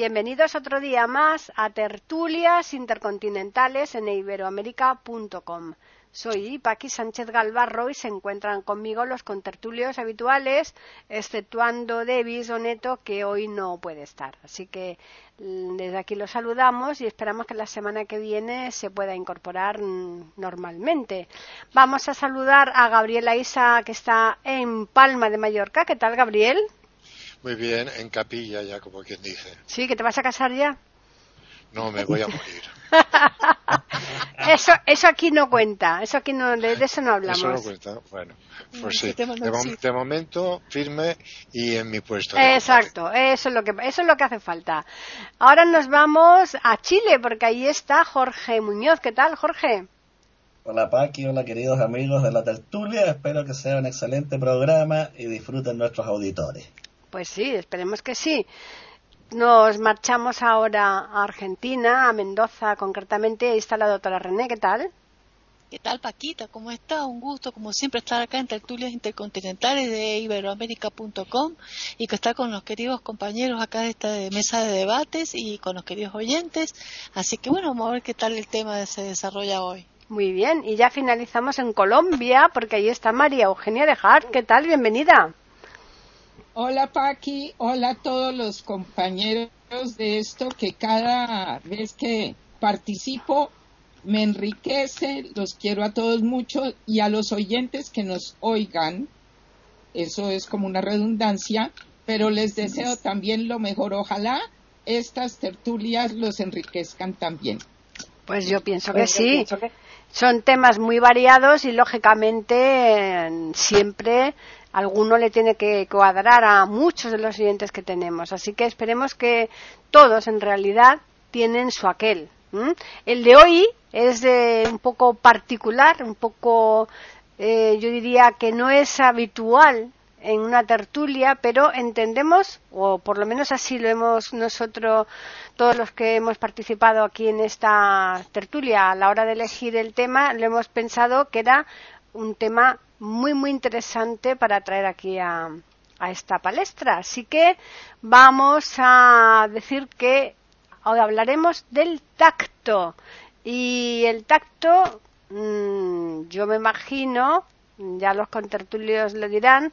Bienvenidos otro día más a Tertulias Intercontinentales en iberoamérica.com. Soy Paqui Sánchez Galvarro y se encuentran conmigo los contertulios habituales, exceptuando Davis Oneto, que hoy no puede estar. Así que mm, desde aquí los saludamos y esperamos que la semana que viene se pueda incorporar mm, normalmente. Vamos a saludar a Gabriela Isa, que está en Palma de Mallorca. ¿Qué tal, Gabriel? Muy bien, en capilla ya, como quien dice. Sí, que te vas a casar ya. No, me voy a morir. eso, eso aquí no cuenta, eso aquí no, de, eso no hablamos. Eso no cuenta, bueno, pues sí. De, momento firme y en mi puesto. Exacto, eso es lo que eso es lo que hace falta. Ahora nos vamos a Chile porque ahí está Jorge Muñoz. ¿Qué tal, Jorge? Hola Paqui, hola queridos amigos de la tertulia, espero que sea un excelente programa y disfruten nuestros auditores. Pues sí, esperemos que sí. Nos marchamos ahora a Argentina, a Mendoza concretamente. Ahí está la doctora René, ¿qué tal? ¿Qué tal, Paquita? ¿Cómo está? Un gusto, como siempre, estar acá en Tertulias Intercontinentales de Iberoamérica.com y que está con los queridos compañeros acá de esta mesa de debates y con los queridos oyentes. Así que bueno, vamos a ver qué tal el tema se desarrolla hoy. Muy bien, y ya finalizamos en Colombia porque ahí está María Eugenia de Hart. ¿Qué tal? Bienvenida. Hola Paqui, hola a todos los compañeros de esto que cada vez que participo me enriquece, los quiero a todos mucho y a los oyentes que nos oigan, eso es como una redundancia, pero les deseo también lo mejor. Ojalá estas tertulias los enriquezcan también. Pues yo pienso que pues sí. Son temas muy variados y lógicamente siempre alguno le tiene que cuadrar a muchos de los oyentes que tenemos. Así que esperemos que todos en realidad tienen su aquel. El de hoy es de un poco particular, un poco, eh, yo diría que no es habitual en una tertulia, pero entendemos, o por lo menos así lo hemos nosotros, todos los que hemos participado aquí en esta tertulia, a la hora de elegir el tema, lo hemos pensado que era un tema muy, muy interesante para traer aquí a, a esta palestra. Así que vamos a decir que hoy hablaremos del tacto. Y el tacto, mmm, yo me imagino, ya los contertulios lo dirán,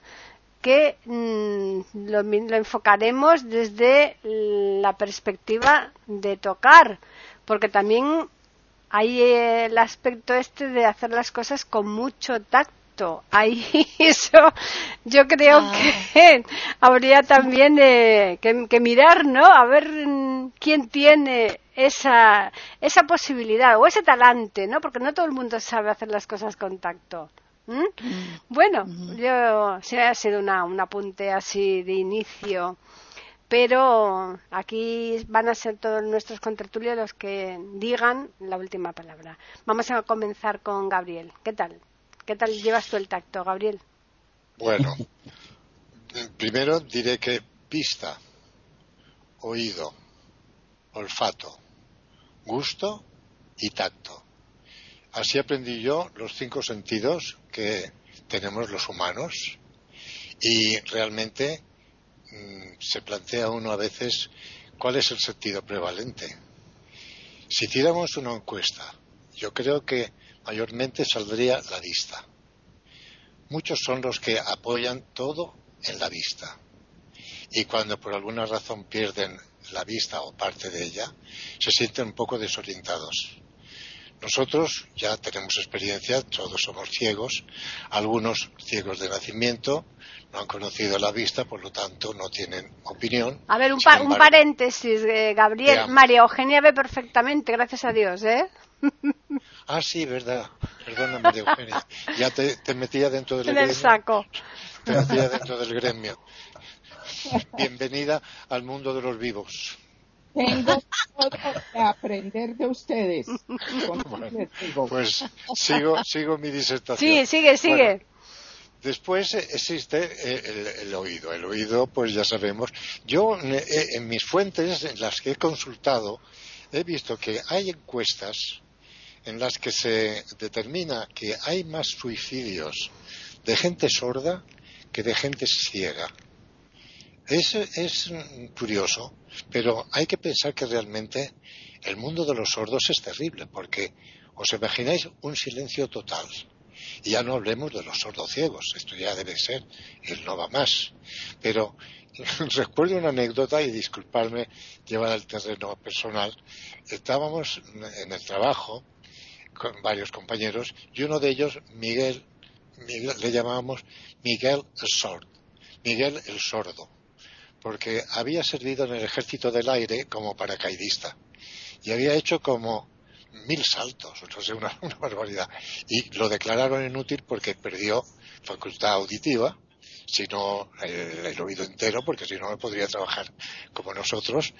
que mmm, lo, lo, enfocaremos desde la perspectiva de tocar, porque también hay el aspecto este de hacer las cosas con mucho tacto Ahí eso yo creo ah. que habría también que, mirar, ¿no? A ver mm, quién tiene esa, esa posibilidad o ese talante, ¿no? Porque no todo el mundo sabe hacer las cosas con tacto. Mm. Bueno, yo se ha sido una, un apunte así de inicio pero aquí van a ser todos nuestros contertulios los que digan la última palabra. Vamos a comenzar con Gabriel. ¿Qué tal? ¿Qué tal llevas tú el tacto, Gabriel? Bueno, primero diré que pista, oído, olfato, gusto y tacto. Así aprendí yo los cinco sentidos que tenemos los humanos y realmente mmm, se plantea uno a veces cuál es el sentido prevalente. Si hiciéramos una encuesta, yo creo que mayormente saldría la vista. Muchos son los que apoyan todo en la vista. Y cuando por alguna razón pierden la vista o parte de ella, se sienten un poco desorientados. Nosotros ya tenemos experiencia, todos somos ciegos, algunos ciegos de nacimiento, no han conocido la vista, por lo tanto no tienen opinión. A ver, un, un paréntesis, eh, Gabriel. María Eugenia ve perfectamente, gracias a Dios, ¿eh? Ah, sí, verdad. Perdona, María Eugenia. Ya te, metía dentro del en gremio. el saco. Te metía dentro del gremio. Bienvenida al mundo de los vivos. Tengo todo que aprender de ustedes. pues sigo, sigo mi disertación. Sí, sigue, sigue. Después existe el, oído. El oído, pues ya sabemos. Yo, eh, en mis fuentes, en las que he consultado, he visto que hay encuestas en las que se determina que hay más suicidios de gente sorda que de gente ciega. Es, es curioso, pero hay que pensar que realmente el mundo de los sordos es terrible, porque os imagináis un silencio total y ya no hablemos de los sordos ciegos, esto ya debe ser, él no va más. Pero recuerdo una anécdota y disculparme llevar al terreno personal. Estábamos en el trabajo con varios compañeros y uno de ellos, Miguel, le llamábamos Miguel el Sordo, Miguel el Sordo, porque había servido en el ejército del aire como paracaidista y había hecho como mil saltos, o sea, una, barbaridad. Y lo declararon inútil porque perdió facultad auditiva, sino el, el, oído entero, porque si no, no podría trabajar como nosotros.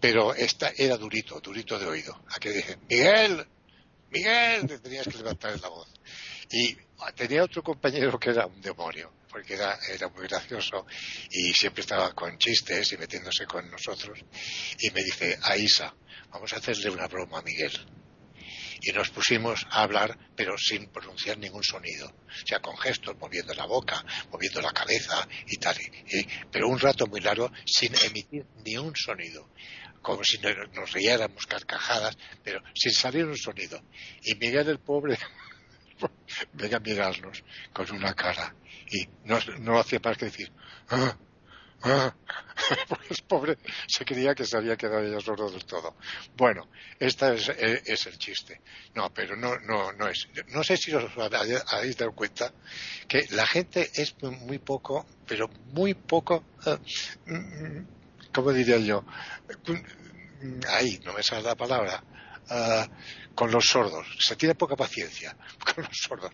Pero esta era durito, durito de oído. Aquí dije, Miguel, Miguel, te tenías que levantar la voz. Y tenía otro compañero que era un demonio, porque era, era muy gracioso y siempre estaba con chistes y metiéndose con nosotros. Y me dice, Aisa, vamos a hacerle una broma a Miguel y nos pusimos a hablar, pero sin pronunciar ningún sonido. O sea, con gestos, moviendo la boca, moviendo la cabeza y tal. pero un rato muy largo sin emitir ni un sonido. Como si nos riéramos carcajadas, pero sin salir un sonido. Y Miguel el pobre venga a mirarnos con una cara. Y no, no hacía más que decir, ah, pues pobre, se creía que se había quedado ella sordo del todo. Bueno, este es, el chiste. No, pero no, no, no es. No sé si os habéis dado cuenta que la gente es muy poco, pero muy poco, eh, ¿cómo diría yo? Ahí, no me sale la palabra. Eh, con los sordos. Se tiene poca paciencia con los sordos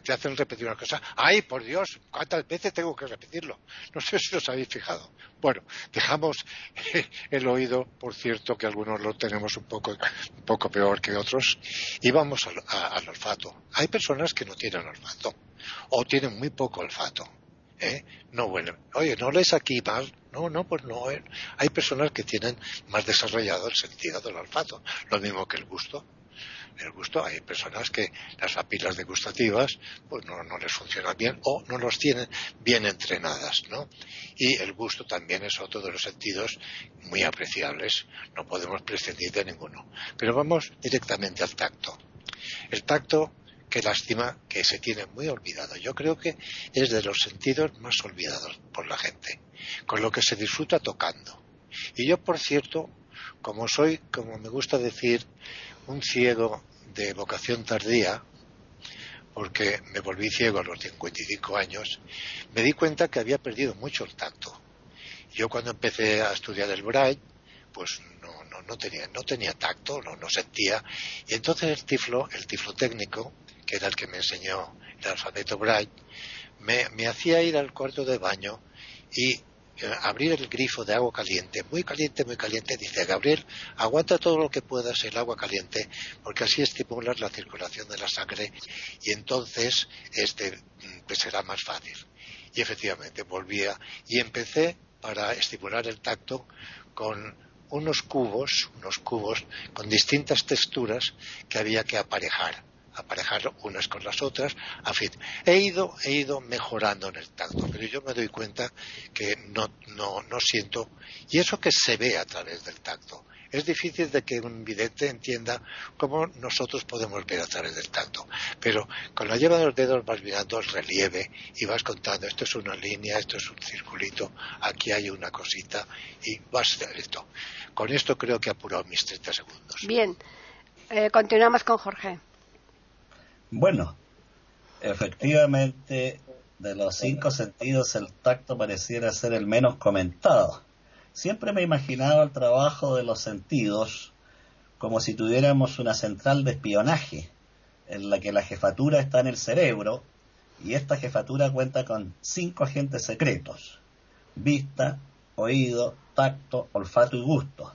te, hacen repetir una cosa. ¡Ay, por Dios! ¿Cuántas veces tengo que repetirlo? No sé si os habéis fijado. Bueno, dejamos el oído, por cierto, que algunos lo tenemos un poco, un poco peor que otros, y vamos al, olfato. Hay personas que no tienen olfato, o tienen muy poco olfato. ¿Eh? No, bueno, oye, ¿no lees aquí mal? No, no, pues no. ¿eh? Hay personas que tienen más desarrollado el sentido del olfato, lo mismo que el gusto el gusto. Hay personas que las papilas degustativas pues no, no, les funcionan bien o no los tienen bien entrenadas, ¿no? Y el gusto también es otro de los sentidos muy apreciables. No podemos prescindir de ninguno. Pero vamos directamente al tacto. El tacto qué lástima que se tiene muy olvidado. Yo creo que es de los sentidos más olvidados por la gente, con lo que se disfruta tocando. Y yo, por cierto, como soy, como me gusta decir, un ciego de vocación tardía, porque me volví ciego a los 55 años, me di cuenta que había perdido mucho el tacto. Yo cuando empecé a estudiar el braille, pues no, no, no tenía, no tenía tacto, no, no sentía, y entonces el tiflo, el tiflo técnico, que era el que me enseñó el alfabeto braille, me, me hacía ir al cuarto de baño y eh, abrir el grifo de agua caliente, muy caliente, muy caliente, dice Gabriel, aguanta todo lo que puedas el agua caliente, porque así estimulas la circulación de la sangre y entonces este mm, será más fácil. Y efectivamente volvía y empecé para estimular el tacto con unos cubos, unos cubos con distintas texturas que había que aparejar aparejar unas con las otras. En fin, he ido, he ido mejorando en el tacto, pero yo me doy cuenta que no, no, no siento, y eso que se ve a través del tacto. Es difícil de que un vidente entienda cómo nosotros podemos ver a través del tacto, pero con la lleva de los dedos vas mirando el relieve y vas contando, esto es una línea, esto es un circulito, aquí hay una cosita y vas esto. Con esto creo que he apurado mis 30 segundos. Bien, eh, continuamos con Jorge. Bueno, efectivamente, de los cinco sentidos el tacto pareciera ser el menos comentado. Siempre me he imaginado el trabajo de los sentidos como si tuviéramos una central de espionaje en la que la jefatura está en el cerebro y esta jefatura cuenta con cinco agentes secretos. Vista, oído, tacto, olfato y gusto.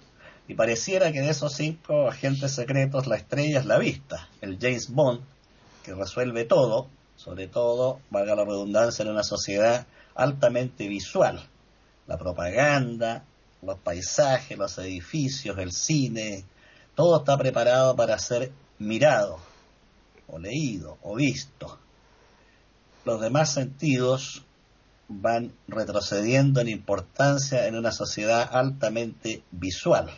Y pareciera que de esos cinco agentes secretos la estrella es la vista, el James Bond, que resuelve todo, sobre todo, valga la redundancia, en una sociedad altamente visual. La propaganda, los paisajes, los edificios, el cine, todo está preparado para ser mirado, o leído, o visto. Los demás sentidos van retrocediendo en importancia en una sociedad altamente visual.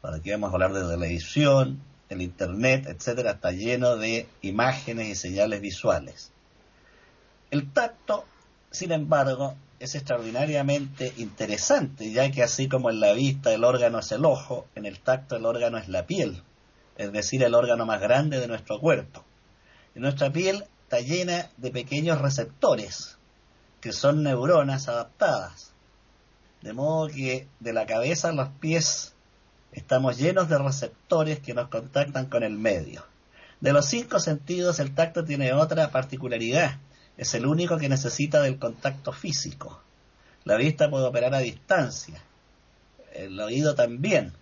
Para aquí vamos a hablar de televisión, el internet, etcétera, está lleno de imágenes y señales visuales. El tacto, sin embargo, es extraordinariamente interesante, ya que así como en la vista el órgano es el ojo, en el tacto el órgano es la piel, es decir, el órgano más grande de nuestro cuerpo. Y nuestra piel está llena de pequeños receptores, que son neuronas adaptadas. De modo que de la cabeza a los pies estamos llenos de receptores que nos contactan con el medio. De los cinco sentidos, el tacto tiene otra particularidad, es el único que necesita del contacto físico. La vista puede operar a distancia, el oído también,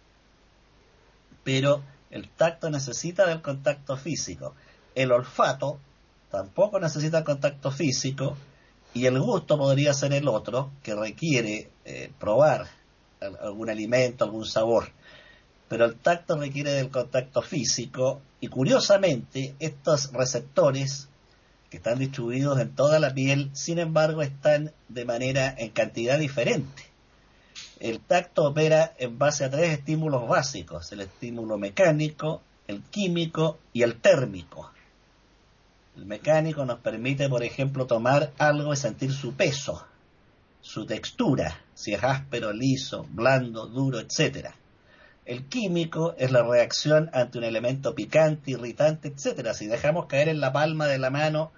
pero el tacto necesita del contacto físico. El olfato tampoco necesita contacto físico y el gusto podría ser el otro que requiere eh, probar algún alimento, algún sabor. Pero el tacto requiere del contacto físico y curiosamente estos receptores que están distribuidos en toda la piel, sin embargo, están de manera en cantidad diferente. El tacto opera en base a tres estímulos básicos, el estímulo mecánico, el químico y el térmico. El mecánico nos permite, por ejemplo, tomar algo y sentir su peso, su textura, si es áspero, liso, blando, duro, etc. El químico es la reacción ante un elemento picante, irritante, etcétera. Si dejamos caer en la palma de la mano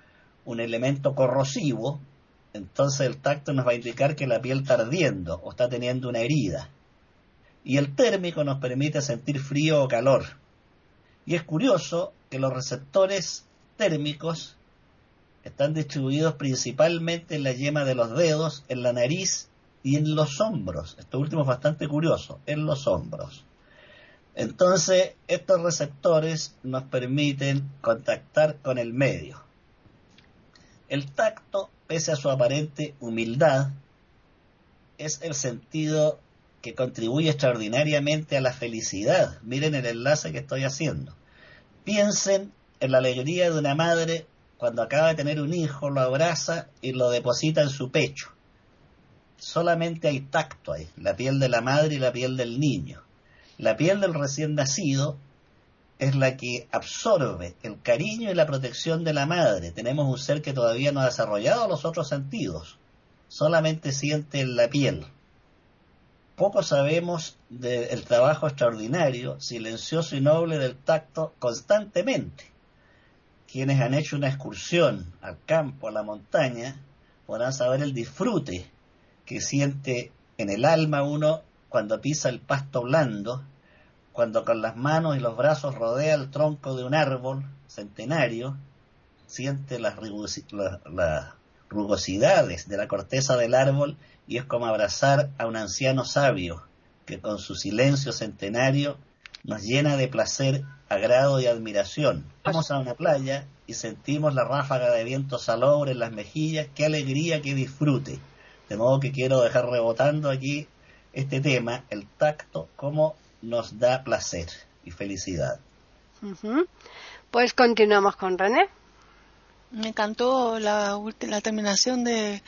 un elemento corrosivo, entonces el tacto nos va a indicar que la piel está ardiendo o está teniendo una herida. Y el térmico nos permite sentir frío o calor. Y es curioso que los receptores térmicos están distribuidos principalmente en la yema de los dedos, en la nariz y en los hombros. Esto último es bastante curioso, en los hombros. Entonces, estos receptores nos permiten contactar con el medio. El tacto, pese a su aparente humildad, es el sentido que contribuye extraordinariamente a la felicidad. Miren el enlace que estoy haciendo. Piensen en la alegría de una madre cuando acaba de tener un hijo, lo abraza y lo deposita en su pecho. Solamente hay tacto ahí, la piel de la madre y la piel del niño. La piel del recién nacido es la que absorbe el cariño y la protección de la madre. Tenemos un ser que todavía no ha desarrollado los otros sentidos, solamente siente en la piel. Poco sabemos del trabajo extraordinario, silencioso y noble del tacto constantemente. Quienes han hecho una excursión al campo, a la montaña, podrán saber el disfrute que siente en el alma uno cuando pisa el pasto blando, cuando con las manos y los brazos rodea el tronco de un árbol centenario, siente las, rugosidades de la corteza del árbol y es como abrazar a un anciano sabio que con su silencio centenario nos llena de placer, agrado y admiración. Vamos a una playa y sentimos la ráfaga de viento salobre en las mejillas, qué alegría, qué disfrute. De modo que quiero dejar rebotando aquí este tema, el tacto, cómo nos da placer y felicidad. Pues continuamos con René. Me encantó la, la terminación de,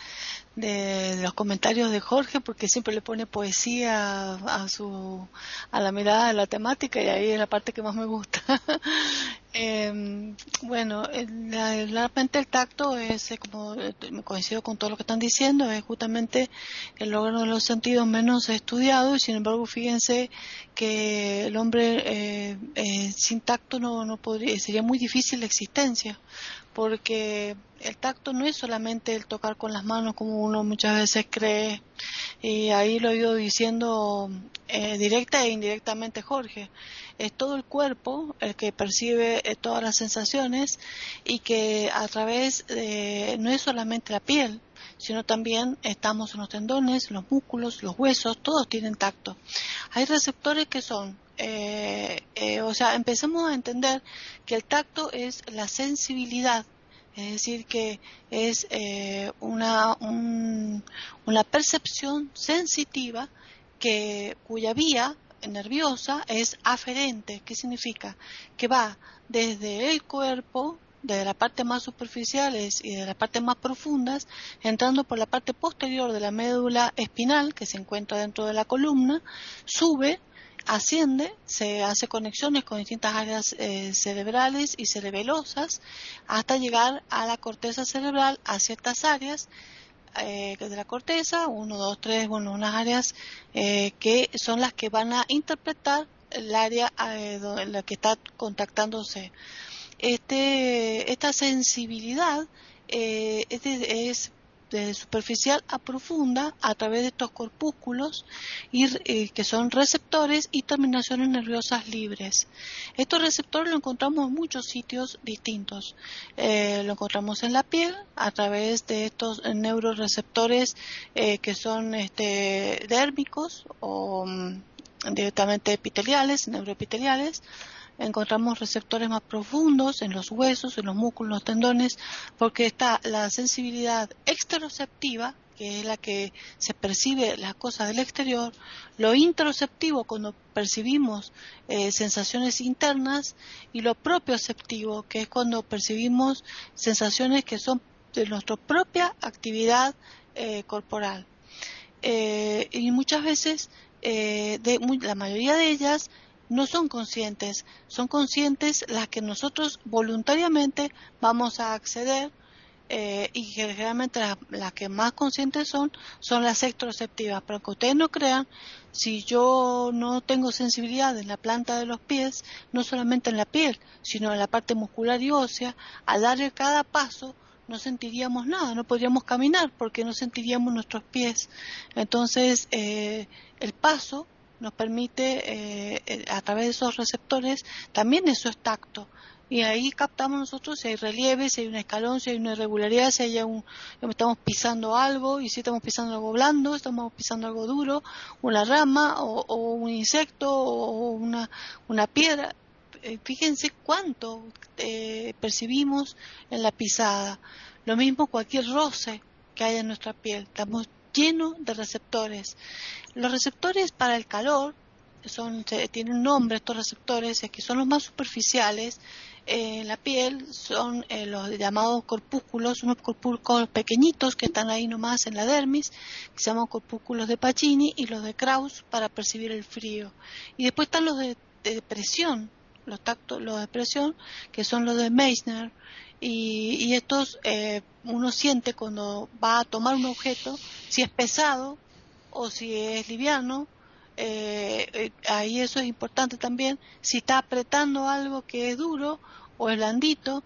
de, los comentarios de Jorge porque siempre le pone poesía a, su a la mirada de la temática y ahí es la parte que más me gusta eh, bueno realmente el tacto es eh, como eh, coincido con todo lo que están diciendo es justamente el órgano de los sentidos menos estudiado y sin embargo fíjense que el hombre eh, eh, sin tacto no, no podría sería muy difícil la existencia porque el tacto no es solamente el tocar con las manos como uno muchas veces cree, y ahí lo he ido diciendo directa e indirectamente Jorge, es todo el cuerpo el que percibe todas las sensaciones y que a través de, no es solamente la piel, sino también estamos en los tendones, los músculos, los huesos, todos tienen tacto. Hay receptores que son eh, eh, o sea, empecemos a entender que el tacto es la sensibilidad, es decir, que es eh, una, una percepción sensitiva que, cuya vía nerviosa es aferente. ¿Qué significa? Que va desde el cuerpo, desde la parte más superficiales y de las partes más profundas, entrando por la parte posterior de la médula espinal, que se encuentra dentro de la columna, sube asciende, se hace conexiones con distintas áreas eh, cerebrales y cerebelosas hasta llegar a la corteza cerebral, a ciertas áreas eh, de la corteza, uno, dos, tres, bueno, unas áreas eh, que son las que van a interpretar el área en la que está contactándose. Este, esta sensibilidad es, es de superficial a profunda a través de estos corpúsculos y, eh, que son receptores y terminaciones nerviosas libres. Estos receptores lo encontramos en muchos sitios distintos. Eh, lo encontramos en la piel a través de estos neuroreceptores eh, que son este, dérmicos o mm, directamente epiteliales, neuroepiteliales encontramos receptores más profundos en los huesos, en los músculos, en los tendones, porque está la sensibilidad exteroceptiva, que es la que se percibe las cosas del exterior, lo interoceptivo cuando percibimos eh, sensaciones internas y lo propioceptivo, que es cuando percibimos sensaciones que son de nuestra propia actividad eh, corporal. Eh, y muchas veces, la mayoría de ellas, no son conscientes, son conscientes las que nosotros voluntariamente vamos a acceder eh, y generalmente las, que más conscientes son son las extroceptivas, pero que ustedes no crean, si yo no tengo sensibilidad en la planta de los pies, no solamente en la piel, sino en la parte muscular y ósea, al darle cada paso no sentiríamos nada, no podríamos caminar porque no sentiríamos nuestros pies. Entonces, eh, el paso nos permite, eh, eh, a través de esos receptores, también eso es tacto. Y ahí captamos nosotros si hay relieve, si hay un escalón, si hay una irregularidad, si hay un, estamos pisando algo, y si estamos pisando algo blando, estamos pisando algo duro, una rama, o, un insecto, o una, una piedra. Eh, fíjense cuánto percibimos en la pisada. Lo mismo cualquier roce que haya en nuestra piel. Estamos llenos de receptores. Los receptores para el calor son, tienen nombre estos receptores, es que son los más superficiales eh, en la piel, son eh, los llamados corpúsculos, unos corpúsculos pequeñitos que están ahí nomás en la dermis, que se llaman corpúsculos de Pacini, y los de Krauss para percibir el frío. Y después están los de, presión, los tactos, los de presión, que son los de Meissner, y, estos eh, uno siente cuando va a tomar un objeto si es pesado o si es liviano. Eh, eh, ahí eso es importante también. Si está apretando algo que es duro o es blandito.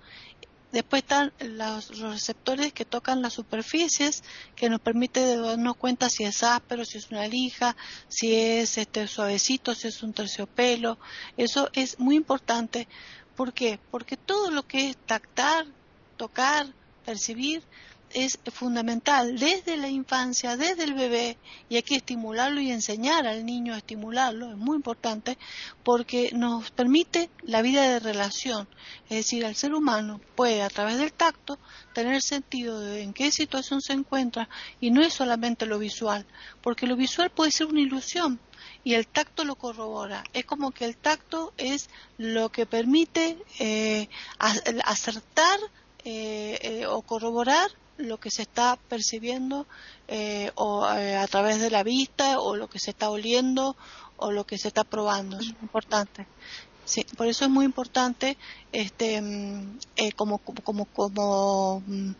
Después están los, receptores que tocan las superficies, que nos permite darnos cuenta si es áspero, si es una lija, si es este suavecito, si es un terciopelo. Eso es muy importante. ¿Por qué? Porque todo lo que es tactar, tocar, percibir, es fundamental desde la infancia, desde el bebé, y hay que estimularlo y enseñar al niño a estimularlo, es muy importante, porque nos permite la vida de relación, es decir, el ser humano puede a través del tacto tener sentido de en qué situación se encuentra y no es solamente lo visual, porque lo visual puede ser una ilusión, y el tacto lo corrobora. Es como que el tacto es lo que permite eh, acertar eh, eh, o corroborar lo que se está percibiendo eh, o eh, a través de la vista o lo que se está oliendo o lo que se está probando es importante sí por eso es muy importante este mm, como como como mm,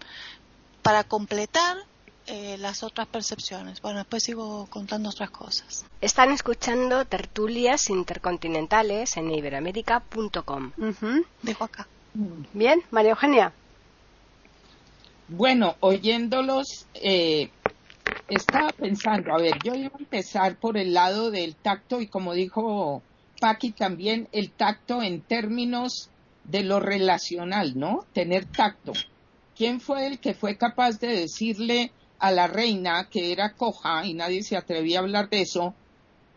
para completar las otras percepciones. Bueno, después sigo contando otras cosas. Están escuchando tertulias intercontinentales en iberamérica.com. Dejo acá. Bien, María Eugenia. Bueno, oyéndolos, eh, estaba pensando, a ver, yo iba a empezar por el lado del tacto y como dijo Paqui también, el tacto en términos de lo relacional, ¿no? Tener tacto. ¿Quién fue el que fue capaz de decirle a la reina que era coja y nadie se atrevía a hablar de eso.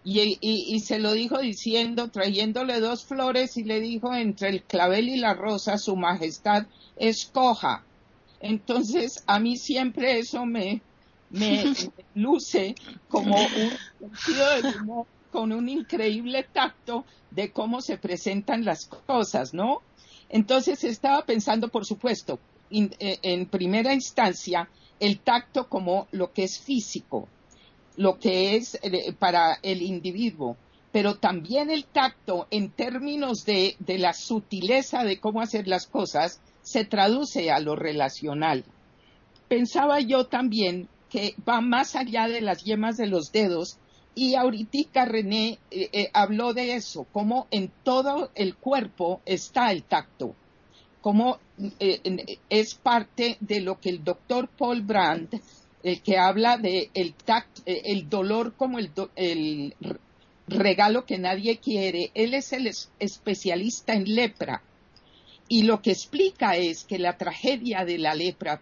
Y, se lo dijo diciendo, trayéndole dos flores y le dijo entre el clavel y la rosa, su majestad es coja. Entonces, a mí siempre eso me, me luce como un sentido de humor con un increíble tacto de cómo se presentan las cosas, ¿no? Entonces estaba pensando, por supuesto, eh, en primera instancia, el tacto como lo que es físico, lo que es eh, para el individuo, pero también el tacto en términos de, de la sutileza de cómo hacer las cosas se traduce a lo relacional. Pensaba yo también que va más allá de las yemas de los dedos y ahorita René eh, eh, habló de eso, cómo en todo el cuerpo está el tacto, cómo eh, es parte de lo que el doctor Paul Brandt, que habla de el, el dolor como el, el regalo que nadie quiere, él es el especialista en lepra. Y lo que explica es que la tragedia de la lepra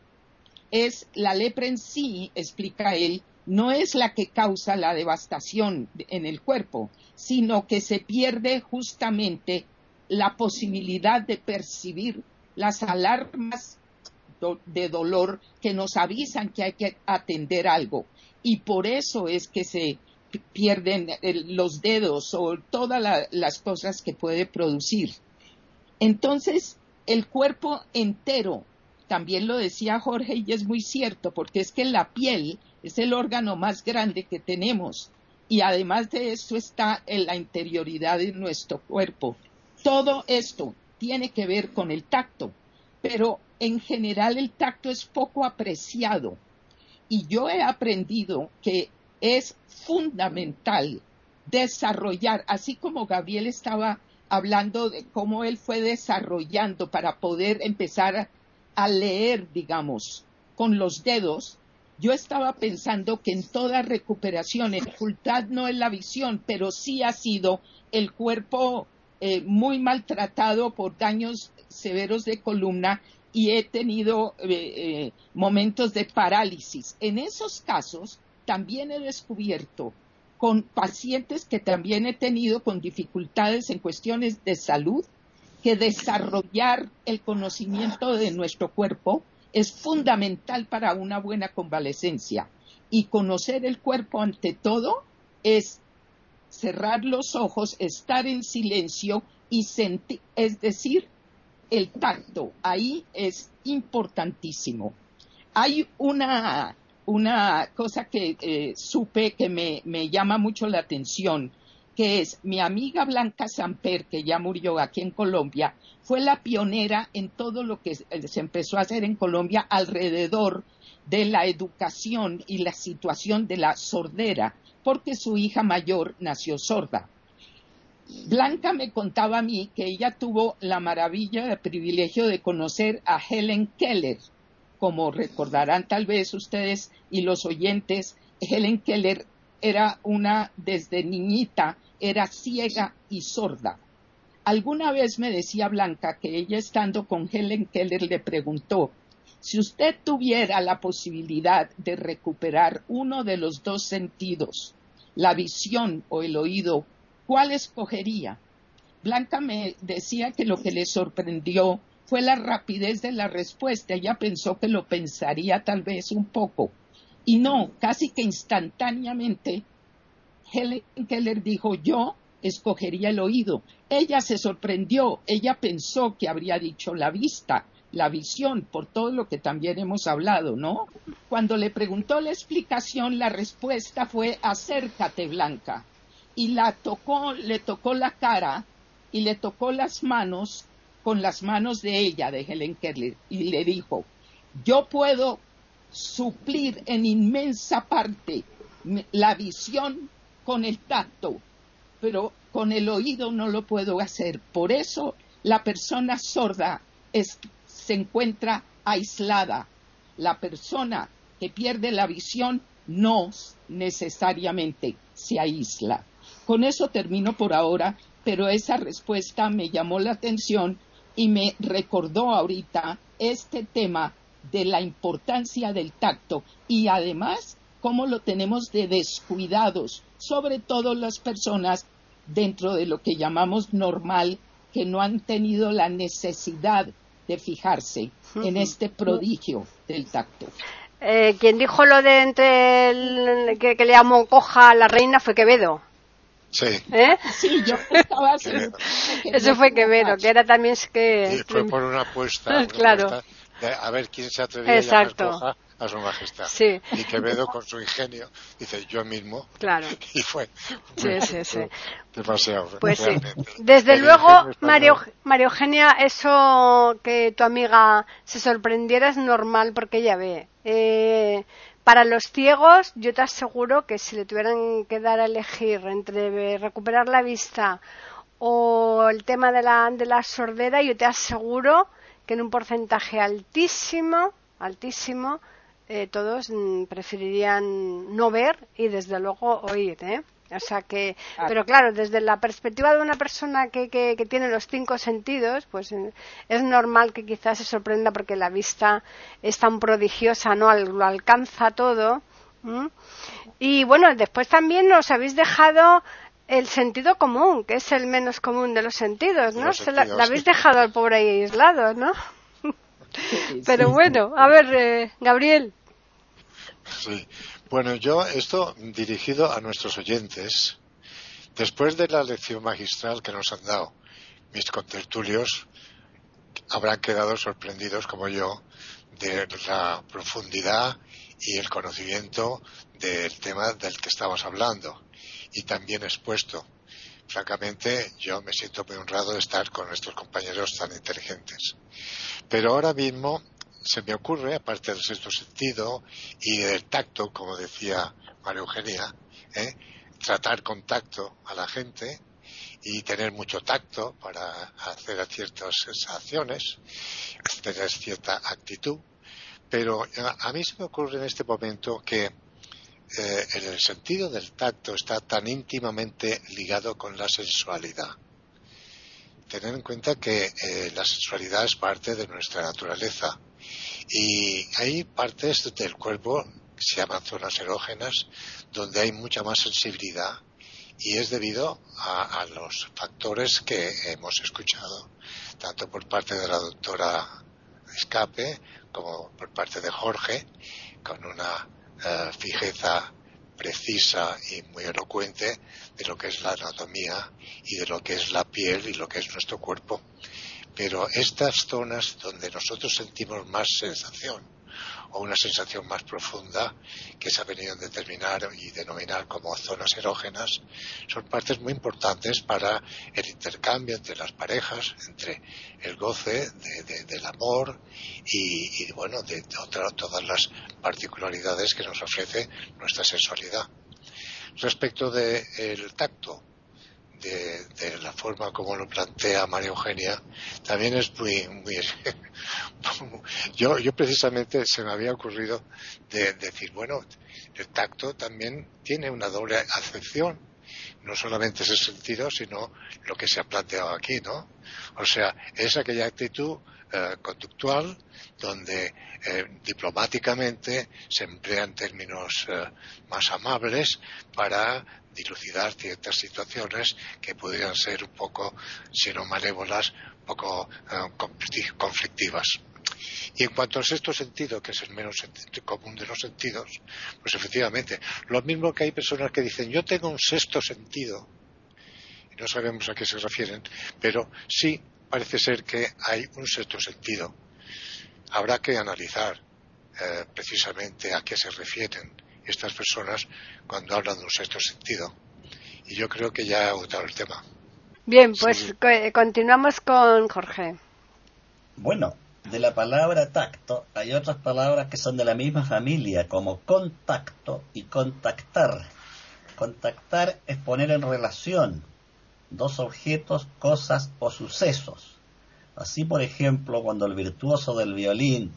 es la lepra en sí, explica él, no es la que causa la devastación en el cuerpo, sino que se pierde justamente la posibilidad de percibir las alarmas de dolor que nos avisan que hay que atender algo. Y por eso es que se pierden los dedos o todas las cosas que puede producir. Entonces, el cuerpo entero, también lo decía Jorge y es muy cierto, porque es que la piel es el órgano más grande que tenemos y además de eso está en la interioridad de nuestro cuerpo. Todo esto tiene que ver con el tacto, pero en general el tacto es poco apreciado. Y yo he aprendido que es fundamental desarrollar, así como Gabriel estaba hablando de cómo él fue desarrollando para poder empezar a leer, digamos, con los dedos, yo estaba pensando que en toda recuperación, en dificultad no es la visión, pero sí ha sido el cuerpo eh, muy maltratado por daños severos de columna y he tenido eh, eh, momentos de parálisis. En esos casos también he descubierto con pacientes que también he tenido con dificultades en cuestiones de salud que desarrollar el conocimiento de nuestro cuerpo es fundamental para una buena convalecencia. Y conocer el cuerpo ante todo es cerrar los ojos, estar en silencio y sentir, es decir, el tacto. Ahí es importantísimo. Hay una, una cosa que supe que me, me llama mucho la atención que es mi amiga Blanca Samper, que ya murió aquí en Colombia, fue la pionera en todo lo que se empezó a hacer en Colombia alrededor de la educación y la situación de la sordera, porque su hija mayor nació sorda. Blanca me contaba a mí que ella tuvo la maravilla, el privilegio de conocer a Helen Keller. Como recordarán tal vez ustedes y los oyentes, Helen Keller era una desde niñita era ciega y sorda. Alguna vez me decía Blanca que ella estando con Helen Keller le preguntó si usted tuviera la posibilidad de recuperar uno de los dos sentidos, la visión o el oído, ¿cuál escogería? Blanca me decía que lo que le sorprendió fue la rapidez de la respuesta. Ella pensó que lo pensaría tal vez un poco. Y no, casi que instantáneamente Helen Keller dijo yo escogería el oído. Ella se sorprendió, ella pensó que habría dicho la vista, la visión, por todo lo que también hemos hablado, ¿no? Cuando le preguntó la explicación, la respuesta fue acércate, Blanca. Y la tocó, le tocó la cara y le tocó las manos con las manos de ella, de Helen Keller, y le dijo, yo puedo suplir en inmensa parte la visión con el tacto, pero con el oído no lo puedo hacer. Por eso la persona sorda se encuentra aislada. La persona que pierde la visión no necesariamente se aísla. Con eso termino por ahora, pero esa respuesta me llamó la atención y me recordó ahorita este tema de la importancia del tacto y además cómo lo tenemos de descuidados, sobre todo las personas dentro de lo que llamamos normal, que no han tenido la necesidad de fijarse en este prodigio del tacto. Eh, quien dijo lo de entre el, que, le llamó coja a la reina fue Quevedo. Sí. ¿Eh? Sí, yo estaba Eso fue Quevedo, que era también que... fue por una apuesta. claro. a ver quién se atrevía Exacto. a coja a su majestad. Sí. Y Quevedo con su ingenio dice yo mismo. Claro. Y fue. Sí, sí, sí. Demasiado. Pues sí. Desde luego, Mario, Mario Eugenia, eso que tu amiga se sorprendiera es normal porque ella ve. Eh, para los ciegos, yo te aseguro que si le tuvieran que dar a elegir entre recuperar la vista o el tema de la, de la sordera, yo te aseguro que en un porcentaje altísimo, altísimo, eh, todos mm, preferirían no ver y desde luego oír, ¿eh? O sea que, ah. pero claro, desde la perspectiva de una persona que, que, tiene los cinco sentidos, pues eh, es normal que quizás se sorprenda porque la vista es tan prodigiosa, ¿no? lo alcanza todo. Y bueno, después también nos habéis dejado el sentido común, que es el menos común de los sentidos, ¿no? Se la, habéis dejado al pobre ahí aislado, ¿no? Pero bueno, a ver, eh, Gabriel. Bueno, yo esto dirigido a nuestros oyentes. Después de la lección magistral que nos han dado mis contertulios, habrán quedado sorprendidos como yo de la profundidad y el conocimiento del tema del que estamos hablando y también expuesto. Francamente, yo me siento muy honrado de estar con estos compañeros tan inteligentes. Pero ahora mismo se me ocurre, aparte del sexto sentido y del tacto, como decía María Eugenia, ¿eh? tratar con tacto a la gente y tener mucho tacto para hacer ciertas sensaciones, tener cierta actitud. Pero a mí se me ocurre en este momento que eh, el sentido del tacto está tan íntimamente ligado con la sensualidad tener en cuenta que eh, la sensualidad es parte de nuestra naturaleza y hay partes del cuerpo que se llaman zonas erógenas donde hay mucha más sensibilidad y es debido a, los factores que hemos escuchado tanto por parte de la doctora Escape como por parte de Jorge con una eh, fijeza precisa y muy elocuente de lo que es la anatomía y de lo que es la piel y lo que es nuestro cuerpo. Pero estas zonas donde nosotros sentimos más sensación o una sensación más profunda que se ha venido a determinar y denominar como zonas erógenas son partes muy importantes para el intercambio entre las parejas, entre el goce del amor y, bueno, de todas las particularidades que nos ofrece nuestra sensualidad. Respecto del tacto, de, la forma como lo plantea María Eugenia, también es muy, muy yo, yo precisamente se me había ocurrido de, decir, bueno, el tacto también tiene una doble acepción, no solamente ese sentido, sino lo que se ha planteado aquí, ¿no? O sea, es aquella actitud eh, conductual donde eh, diplomáticamente se emplean términos eh, más amables para dilucidar ciertas situaciones que podrían ser un poco, si no malévolas, un poco conflictivas. Y en cuanto al sexto sentido, que es el menos común de los sentidos, pues efectivamente, lo mismo que hay personas que dicen, yo tengo un sexto sentido, y no sabemos a qué se refieren, pero sí parece ser que hay un sexto sentido. Habrá que analizar eh, precisamente a qué se refieren estas personas cuando hablan de un sexto sentido. Y yo creo que ya he agotado el tema. Bien, pues continuamos con Jorge. Bueno, de la palabra tacto hay otras palabras que son de la misma familia, como contacto y contactar. Contactar es poner en relación, dos objetos, cosas o sucesos. Así, por ejemplo, cuando el virtuoso del violín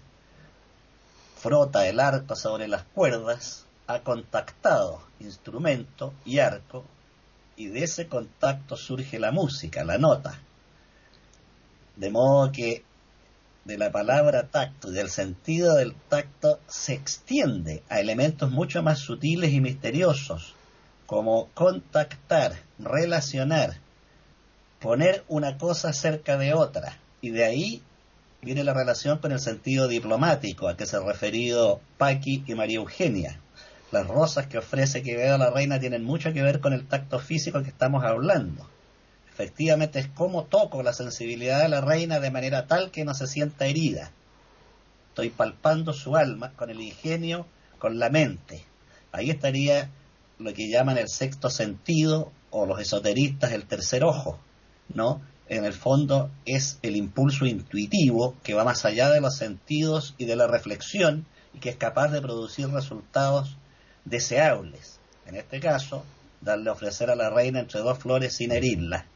frota el arco sobre las cuerdas, ha contactado instrumento y arco, y de ese contacto surge la música, la nota. De modo que de la palabra tacto y del sentido del tacto se extiende a elementos mucho más sutiles y misteriosos, como contactar, relacionar, poner una cosa cerca de otra, y de ahí viene la relación con el sentido diplomático a que se ha referido Paqui y María Eugenia. Las rosas que ofrece Quevedo a la reina tienen mucho que ver con el tacto físico que estamos hablando. Efectivamente es como toco la sensibilidad de la reina de manera tal que no se sienta herida. Estoy palpando su alma con el ingenio, con la mente. Ahí estaría lo que llaman el sexto sentido o los esoteristas el tercer ojo, ¿no? en el fondo es el impulso intuitivo que va más allá de los sentidos y de la reflexión y que es capaz de producir resultados deseables. En este caso, darle a ofrecer a la reina entre dos flores sin herirla.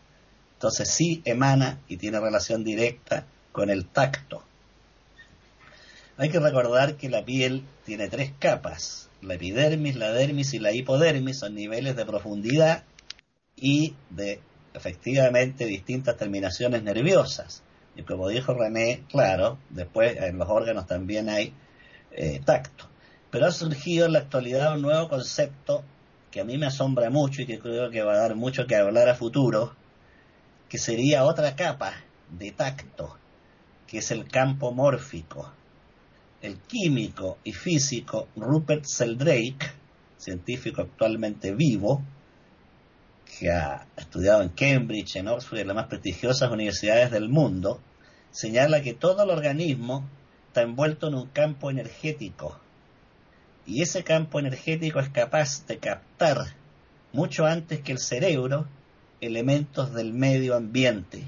Entonces sí emana y tiene relación directa con el tacto. Hay que recordar que la piel tiene tres capas. La epidermis, la dermis y la hipodermis son niveles de profundidad y de efectivamente distintas terminaciones nerviosas. Y como dijo René, claro, después en los órganos también hay eh, tacto. Pero ha surgido en la actualidad un nuevo concepto que a mí me asombra mucho y que creo que va a dar mucho que hablar a futuro, que sería otra capa de tacto, que es el campo mórfico. El químico y físico Rupert Sheldrake, científico actualmente vivo, que ha estudiado en Cambridge, en Oxford y en las más prestigiosas universidades del mundo, señala que todo el organismo está envuelto en un campo energético. Y ese campo energético es capaz de captar, mucho antes que el cerebro, elementos del medio ambiente.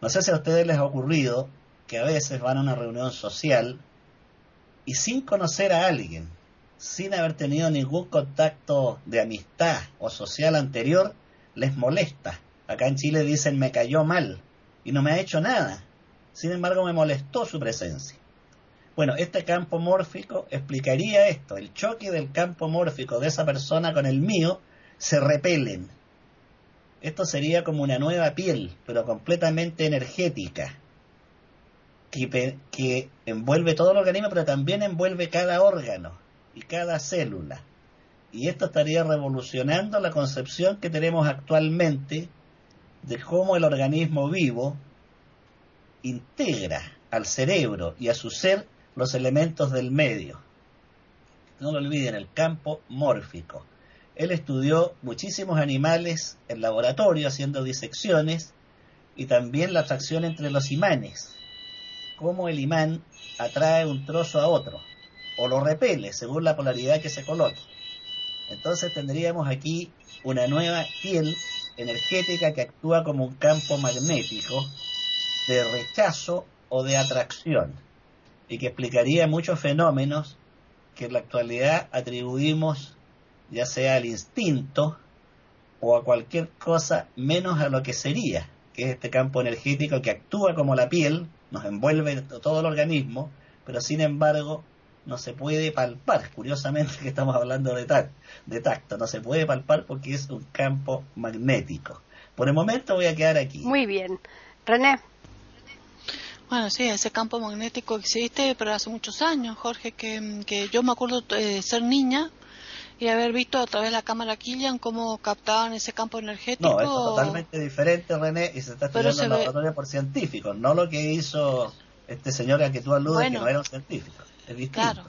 No sé si a ustedes les ha ocurrido que a veces van a una reunión social y sin conocer a alguien, sin haber tenido ningún contacto de amistad o social anterior, les molesta. Acá en Chile dicen me cayó mal y no me ha hecho nada. Sin embargo, me molestó su presencia. Bueno, este campo mórfico explicaría esto. El choque del campo mórfico de esa persona con el mío se repelen. Esto sería como una nueva piel, pero completamente energética, que, que envuelve todo el organismo, pero también envuelve cada órgano y cada célula. Y esto estaría revolucionando la concepción que tenemos actualmente de cómo el organismo vivo integra al cerebro y a su ser los elementos del medio. No lo olviden, el campo mórfico. Él estudió muchísimos animales en laboratorio haciendo disecciones y también la atracción entre los imanes, cómo el imán atrae un trozo a otro o lo repele según la polaridad que se coloque. Entonces tendríamos aquí una nueva piel energética que actúa como un campo magnético de rechazo o de atracción y que explicaría muchos fenómenos que en la actualidad atribuimos ya sea al instinto o a cualquier cosa menos a lo que sería, que es este campo energético que actúa como la piel, nos envuelve todo el organismo, pero sin embargo no se puede palpar. Curiosamente que estamos hablando de, de tacto, no se puede palpar porque es un campo magnético. Por el momento voy a quedar aquí. Muy bien. René. Bueno, sí, ese campo magnético existe, pero hace muchos años, Jorge, que, que yo me acuerdo de ser niña y haber visto a través de la cámara Killian cómo captaban ese campo energético. No, es totalmente diferente, René, y se está estudiando en laboratorio por científicos, no lo que hizo este señor al que tú aludes, que no era un científico. Claro,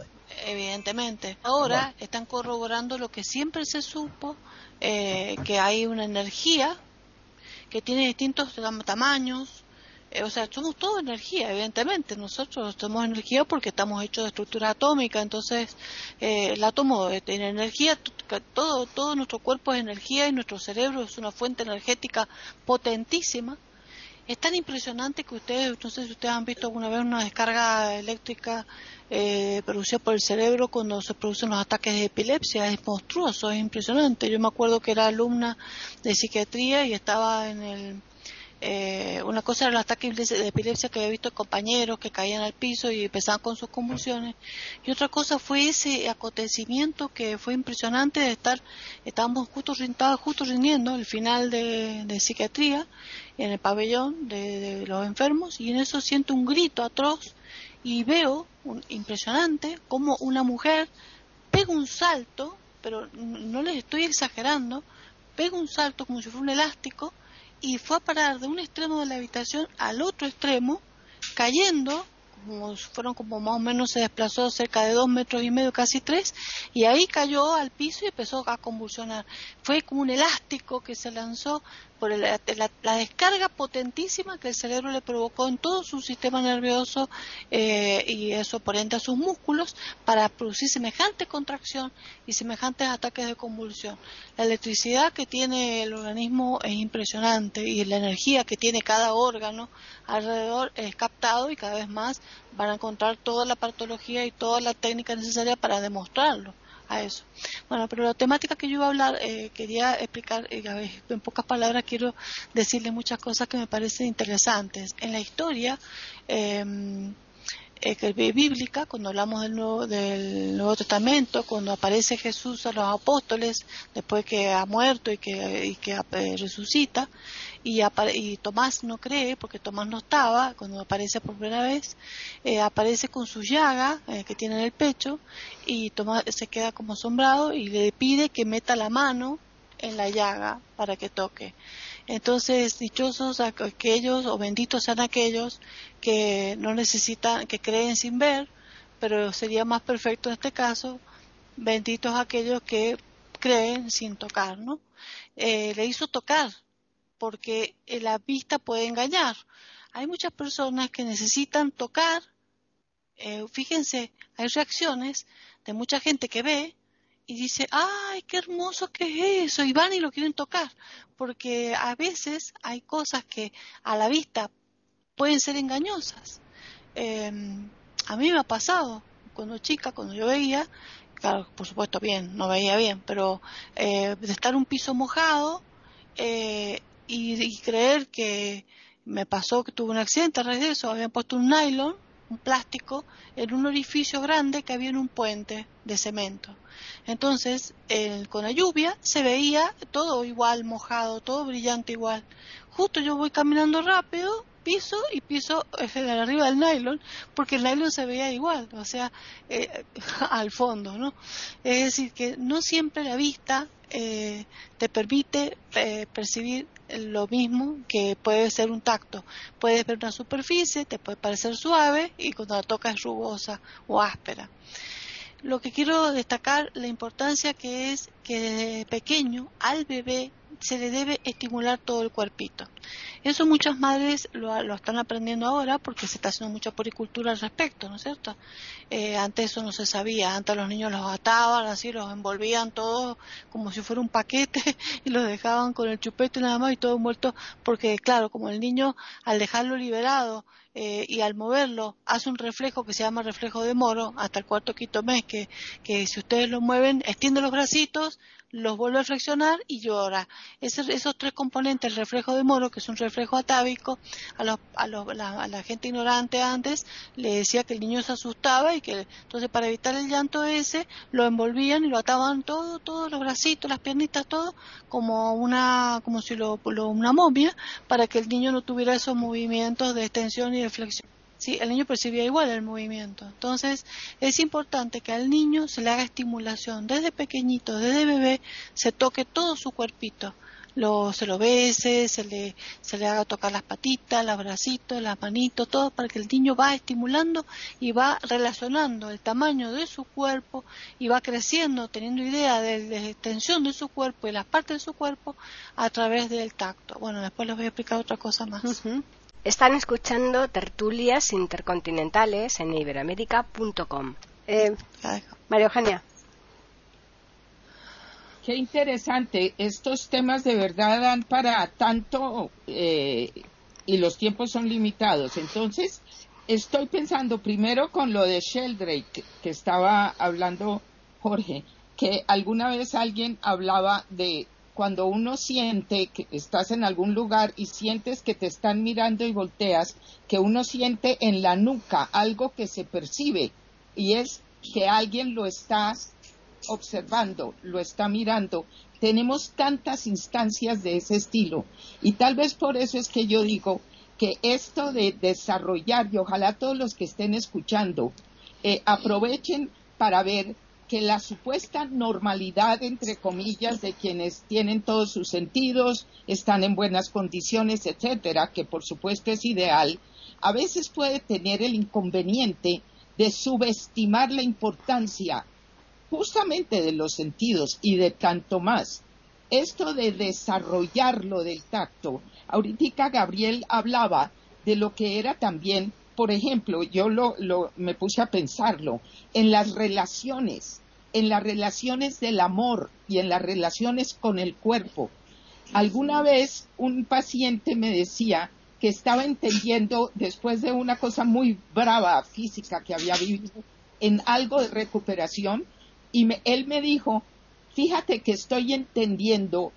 evidentemente. Ahora están corroborando lo que siempre se supo, eh, que hay una energía que tiene distintos tamaños, eh, o sea, somos todo energía, evidentemente. Nosotros somos energía porque estamos hechos de estructura atómica, entonces eh, el átomo tiene energía, todo, todo nuestro cuerpo es energía y nuestro cerebro es una fuente energética potentísima. Es tan impresionante que ustedes, no sé si ustedes han visto alguna vez una descarga eléctrica eh, producida por el cerebro cuando se producen los ataques de epilepsia. Es monstruoso, es impresionante. Yo me acuerdo que era alumna de psiquiatría y estaba en el, Eh, una cosa era el ataque de epilepsia que había visto compañeros que caían al piso y empezaban con sus convulsiones. Y otra cosa fue ese acontecimiento que fue impresionante de estar, estábamos justo, justo rindiendo el final de, psiquiatría en el pabellón de, los enfermos y en eso siento un grito atroz y veo un, impresionante como una mujer pega un salto, pero no les estoy exagerando, pega un salto como si fuera un elástico y fue a parar de un extremo de la habitación al otro extremo, cayendo, como fueron como más o menos se desplazó cerca de dos metros y medio, casi tres, y ahí cayó al piso y empezó a convulsionar. Fue como un elástico que se lanzó por la, descarga potentísima que el cerebro le provocó en todo su sistema nervioso eh, y eso por ende a sus músculos para producir semejante contracción y semejantes ataques de convulsión. La electricidad que tiene el organismo es impresionante y la energía que tiene cada órgano alrededor es captado y cada vez más van a encontrar toda la patología y toda la técnica necesaria para demostrarlo a eso. Bueno, pero la temática que yo iba a hablar, eh, quería explicar, eh, en pocas palabras quiero decirle muchas cosas que me parecen interesantes. En la historia, eh, eh, bíblica, cuando hablamos del Nuevo, del Nuevo Testamento, cuando aparece Jesús a los apóstoles, después que ha muerto y que, y que eh, resucita, y, y, Tomás no cree, porque Tomás no estaba, cuando aparece por primera vez, eh, aparece con su llaga eh, que tiene en el pecho, y Tomás se queda como asombrado y le pide que meta la mano en la llaga para que toque. Entonces, dichosos aquellos o benditos sean aquellos que no necesitan, que creen sin ver, pero sería más perfecto en este caso, benditos aquellos que creen sin tocar, ¿no? Eh, le hizo tocar, porque la vista puede engañar. Hay muchas personas que necesitan tocar, eh, fíjense, hay reacciones de mucha gente que ve, y dice, ay, qué hermoso que es eso, y van y lo quieren tocar, porque a veces hay cosas que a la vista pueden ser engañosas. Em, a mí me ha pasado, cuando chica, cuando yo veía, claro, por supuesto bien, no veía bien, pero eh, de estar un piso mojado eh, y, y, creer que me pasó que tuve un accidente a raíz de eso, habían puesto un nylon un plástico en un orificio grande que había en un puente de cemento. Entonces, con la lluvia se veía todo igual, mojado, todo brillante igual. Justo yo voy caminando rápido, piso y piso eh, arriba del nylon, porque el nylon se veía igual, o sea, eh, al fondo, ¿no? Es decir, que no siempre la vista eh, te permite percibir lo mismo que puede ser un tacto. Puedes ver una superficie, te puede parecer suave y cuando la tocas es rugosa o áspera. Lo que quiero destacar, la importancia que es que desde pequeño al bebé se le debe estimular todo el cuerpito. Eso muchas madres lo, están aprendiendo ahora porque se está haciendo mucha poricultura al respecto, ¿no es cierto? Eh, antes eso no se sabía, antes los niños los ataban, así los envolvían todos como si fuera un paquete y los dejaban con el chupete nada más y todo muerto porque claro, como el niño al dejarlo liberado eh, y al moverlo hace un reflejo que se llama reflejo de moro hasta el cuarto quinto mes que, que si ustedes lo mueven extiende los bracitos los vuelve a flexionar y llora. esos tres componentes, el reflejo de Moro, que es un reflejo atávico, a, los, a, la, gente ignorante antes le decía que el niño se asustaba y que entonces para evitar el llanto ese lo envolvían y lo ataban todo, todos los bracitos, las piernitas, todo como una, como si lo, una momia para que el niño no tuviera esos movimientos de extensión y de flexión. Sí, el niño percibía igual el movimiento. Entonces, es importante que al niño se le haga estimulación desde pequeñito, desde bebé, se toque todo su cuerpito. Lo, se lo bese, se le, se le haga tocar las patitas, los bracitos, las manitos, todo para que el niño va estimulando y va relacionando el tamaño de su cuerpo y va creciendo, teniendo idea de la extensión de su cuerpo y las partes de su cuerpo a través del tacto. Bueno, después les voy a explicar otra cosa más. Están escuchando tertulias intercontinentales en iberoamérica.com. Eh, María Eugenia. Qué interesante. Estos temas de verdad dan para tanto eh, y los tiempos son limitados. Entonces, estoy pensando primero con lo de Sheldrake que estaba hablando Jorge, que alguna vez alguien hablaba de cuando uno siente que estás en algún lugar y sientes que te están mirando y volteas, que uno siente en la nuca algo que se percibe y es que alguien lo está observando, lo está mirando. Tenemos tantas instancias de ese estilo y tal vez por eso es que yo digo que esto de desarrollar y ojalá todos los que estén escuchando eh, aprovechen para ver que la supuesta normalidad, entre comillas, de quienes tienen todos sus sentidos, están en buenas condiciones, etcétera, que por supuesto es ideal, a veces puede tener el inconveniente de subestimar la importancia justamente de los sentidos y de tanto más. Esto de desarrollarlo del tacto, ahorita Gabriel hablaba de lo que era también, por ejemplo, yo lo, me puse a pensarlo, en las relaciones, en las relaciones del amor y en las relaciones con el cuerpo. Alguna vez un paciente me decía que estaba entendiendo, después de una cosa muy brava física que había vivido, en algo de recuperación, y él me dijo, fíjate que estoy entendiendo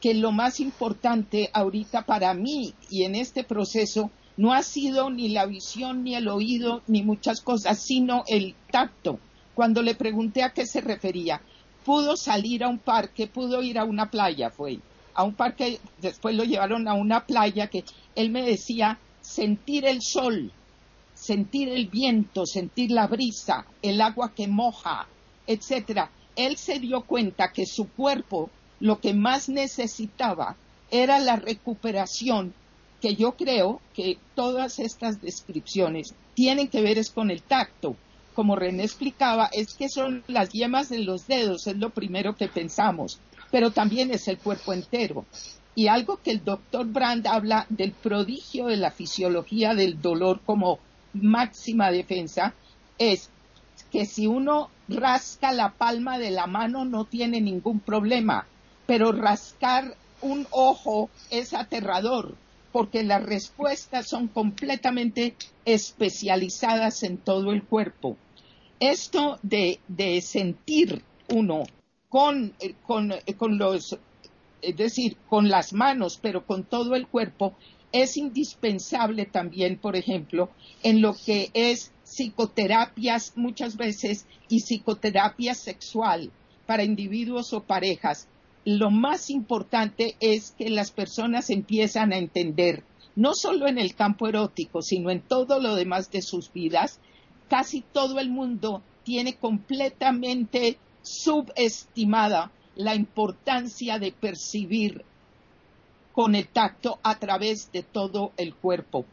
que lo más importante ahorita para mí y en este proceso no ha sido ni la visión, ni el oído, ni muchas cosas, sino el tacto. Cuando le pregunté a qué se refería, pudo salir a un parque, pudo ir a una playa, fue a un parque, después lo llevaron a una playa que él me decía sentir el sol, sentir el viento, sentir la brisa, el agua que moja, etcétera. Él se dio cuenta que su cuerpo lo que más necesitaba era la recuperación, que yo creo que todas estas descripciones tienen que ver es con el tacto. Como René explicaba, es que son las yemas de los dedos, es lo primero que pensamos, pero también es el cuerpo entero. Y algo que el doctor Brand habla del prodigio de la fisiología del dolor como máxima defensa es que si uno rasca la palma de la mano no tiene ningún problema, pero rascar un ojo es aterrador porque las respuestas son completamente especializadas en todo el cuerpo. Esto de, sentir uno con, con, con los es decir, con las manos, pero con todo el cuerpo, es indispensable también, por ejemplo, en lo que es psicoterapias muchas veces y psicoterapia sexual para individuos o parejas. Lo más importante es que las personas empiezan a entender, no solo en el campo erótico, sino en todo lo demás de sus vidas, casi todo el mundo tiene completamente subestimada la importancia de percibir con el tacto a través de todo el cuerpo.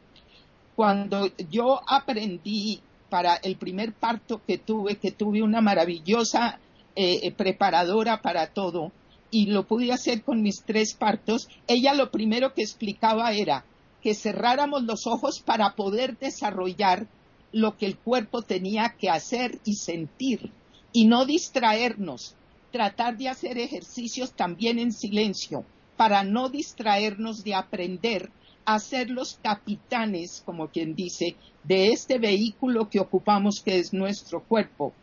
Cuando yo aprendí para el primer parto que tuve, que tuve una maravillosa eh, eh, preparadora para todo, y lo pude hacer con mis tres partos, ella lo primero que explicaba era que cerráramos los ojos para poder desarrollar lo que el cuerpo tenía que hacer y sentir y no distraernos, tratar de hacer ejercicios también en silencio para no distraernos de aprender a ser los capitanes, como quien dice, de este vehículo que ocupamos que es nuestro cuerpo.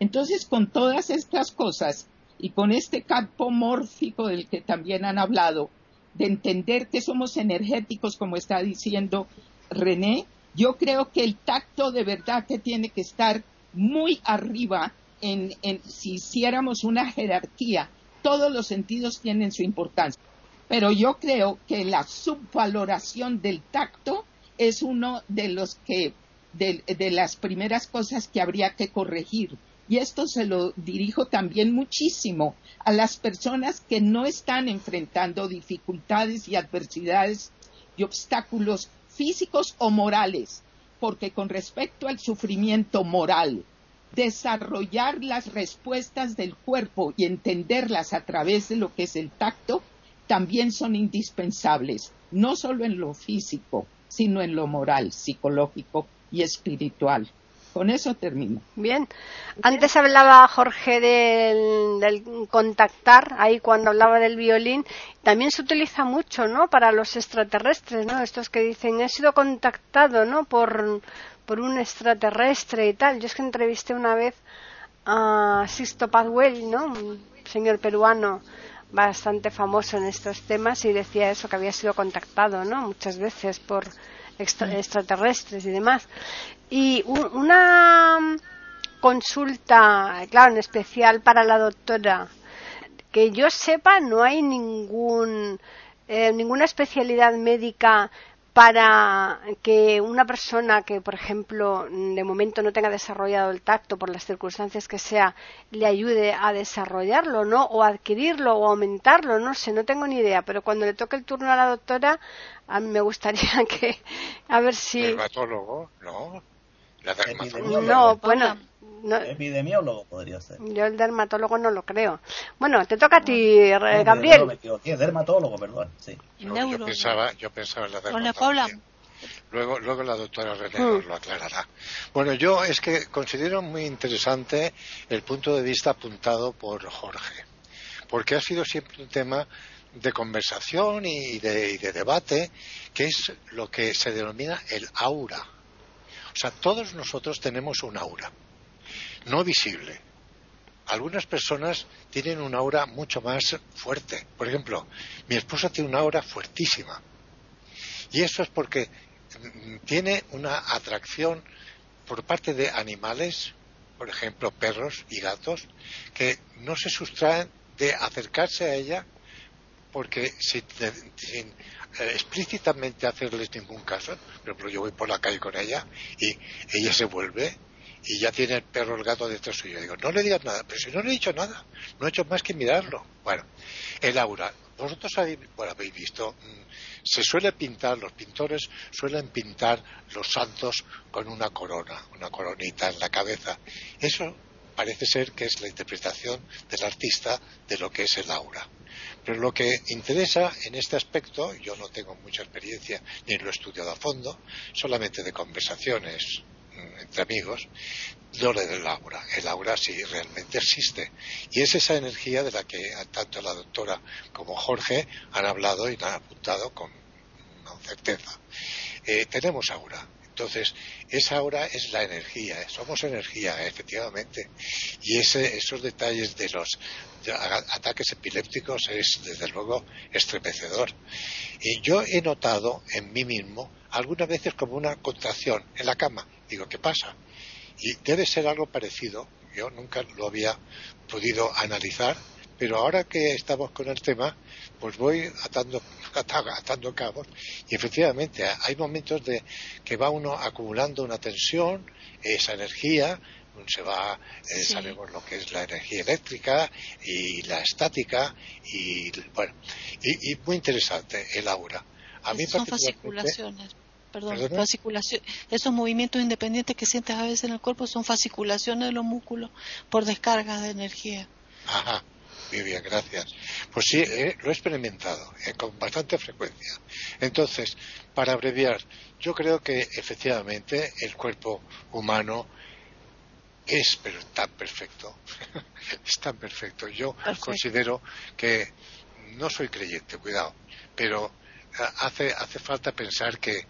Entonces, con todas estas cosas y con este campo mórfico del que también han hablado, de entender que somos energéticos, como está diciendo René, yo creo que el tacto de verdad que tiene que estar muy arriba en, si hiciéramos una jerarquía, todos los sentidos tienen su importancia. Pero yo creo que la subvaloración del tacto es uno de los que, de, de las primeras cosas que habría que corregir. Y esto se lo dirijo también muchísimo a las personas que no están enfrentando dificultades y adversidades y obstáculos físicos o morales, porque con respecto al sufrimiento moral, desarrollar las respuestas del cuerpo y entenderlas a través de lo que es el tacto también son indispensables, no solo en lo físico, sino en lo moral, psicológico y espiritual. Con eso termino. Bien. Antes hablaba Jorge del, contactar, ahí cuando hablaba del violín. También se utiliza mucho, ¿no? Para los extraterrestres, ¿no? Estos que dicen, he sido contactado, ¿no? Por, por un extraterrestre y tal. Yo es que entrevisté una vez a Sisto Pazuel, ¿no? Un señor peruano, bastante famoso en estos temas y decía eso que había sido contactado, ¿no? Muchas veces por extraterrestres y demás. Y una consulta, claro, en especial para la doctora, que yo sepa no hay ningún eh, ninguna especialidad médica para que una persona que, por ejemplo, de momento no tenga desarrollado el tacto por las circunstancias que sea, le ayude a desarrollarlo, ¿no? O adquirirlo o aumentarlo, no sé, no tengo ni idea. Pero cuando le toque el turno a la doctora, a mí me gustaría que, a ver si. Dermatólogo, no. La dermatóloga. No, bueno. Epidemiólogo podría ser. Yo el dermatólogo no lo creo. Bueno, te toca a ti, Gabriel. No, dermatólogo, perdón. Sí. yo, pensaba, yo pensaba en la dermatología. Luego, luego la doctora René nos lo aclarará. Bueno, yo es que considero muy interesante el punto de vista apuntado por Jorge, porque ha sido siempre un tema de conversación y de, y de debate, que es lo que se denomina el aura. O sea, todos nosotros tenemos un aura no visible. Algunas personas tienen una aura mucho más fuerte. Por ejemplo, mi esposa tiene una aura fuertísima. Y eso es porque tiene una atracción por parte de animales, por ejemplo, perros y gatos, que no se sustraen de acercarse a ella porque sin, sin eh, explícitamente hacerles ningún caso, por ejemplo, yo voy por la calle con ella y ella se vuelve y ya tiene el perro el gato detrás suyo. Digo, no le digas nada, pero si no le he dicho nada, no he hecho más que mirarlo. Bueno, el aura. Vosotros habéis, bueno, habéis visto, mm, se suele pintar, los pintores suelen pintar los santos con una corona, una coronita en la cabeza. Eso parece ser que es la interpretación del artista de lo que es el aura. Pero lo que interesa en este aspecto, yo no tengo mucha experiencia ni lo he estudiado a fondo, solamente de conversaciones entre amigos, lo del aura. El aura sí realmente existe. Y es esa energía de la que tanto la doctora como Jorge han hablado y han apuntado con certeza. Eh, tenemos aura. Entonces, esa aura es la energía, eh, somos energía, efectivamente. Y ese, esos detalles de los ataques epilépticos es, desde luego, estremecedor. Y yo he notado en mí mismo algunas veces como una contracción en la cama. Digo, ¿qué pasa? Y debe ser algo parecido. Yo nunca lo había podido analizar, pero ahora que estamos con el tema, pues voy atando, atando cabos y efectivamente hay momentos de que va uno acumulando una tensión, esa energía, se va, eh, sabemos lo que es la energía eléctrica y la estática y bueno, y, muy interesante el aura. A mí son fasciculaciones. Perdón, fasciculación, esos movimientos independientes que sientes a veces en el cuerpo son fasciculaciones de los músculos por descarga de energía. Ajá, muy bien, gracias. Pues sí, eh, lo he experimentado eh, con bastante frecuencia. Entonces, para abreviar, yo creo que efectivamente el cuerpo humano es pero tan perfecto, es tan perfecto. Yo considero que no soy creyente, cuidado, pero eh, hace, hace falta pensar que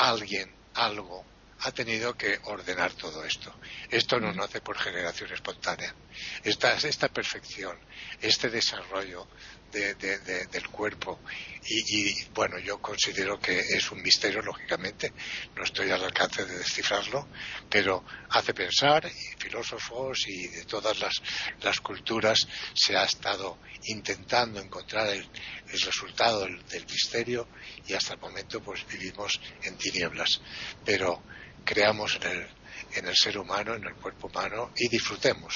alguien, algo, ha tenido que ordenar todo esto. Esto no nace por generación espontánea. Esta, esta perfección, este desarrollo del cuerpo. Y, bueno, yo considero que es un misterio, lógicamente, no estoy al alcance de descifrarlo, pero hace pensar, y filósofos y de todas las, culturas se ha estado intentando encontrar el, resultado del, misterio y hasta el momento pues vivimos en tinieblas. Pero creamos en el, en el ser humano, en el cuerpo humano y disfrutemos,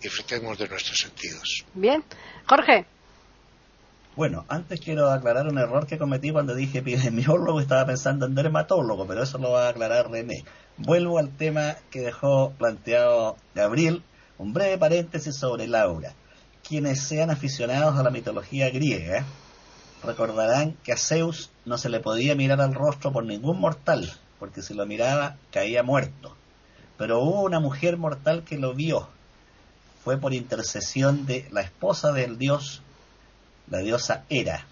disfrutemos de nuestros sentidos. Bien, Jorge. Bueno, antes quiero aclarar un error que cometí cuando dije epidemiólogo, estaba pensando en dermatólogo, pero eso lo va a aclarar René. Vuelvo al tema que dejó planteado Gabriel, un breve paréntesis sobre Laura. Quienes sean aficionados a la mitología griega recordarán que a Zeus no se le podía mirar al rostro por ningún mortal, porque si lo miraba caía muerto. Pero hubo una mujer mortal que lo vio. Fue por intercesión de la esposa del dios la diosa Hera,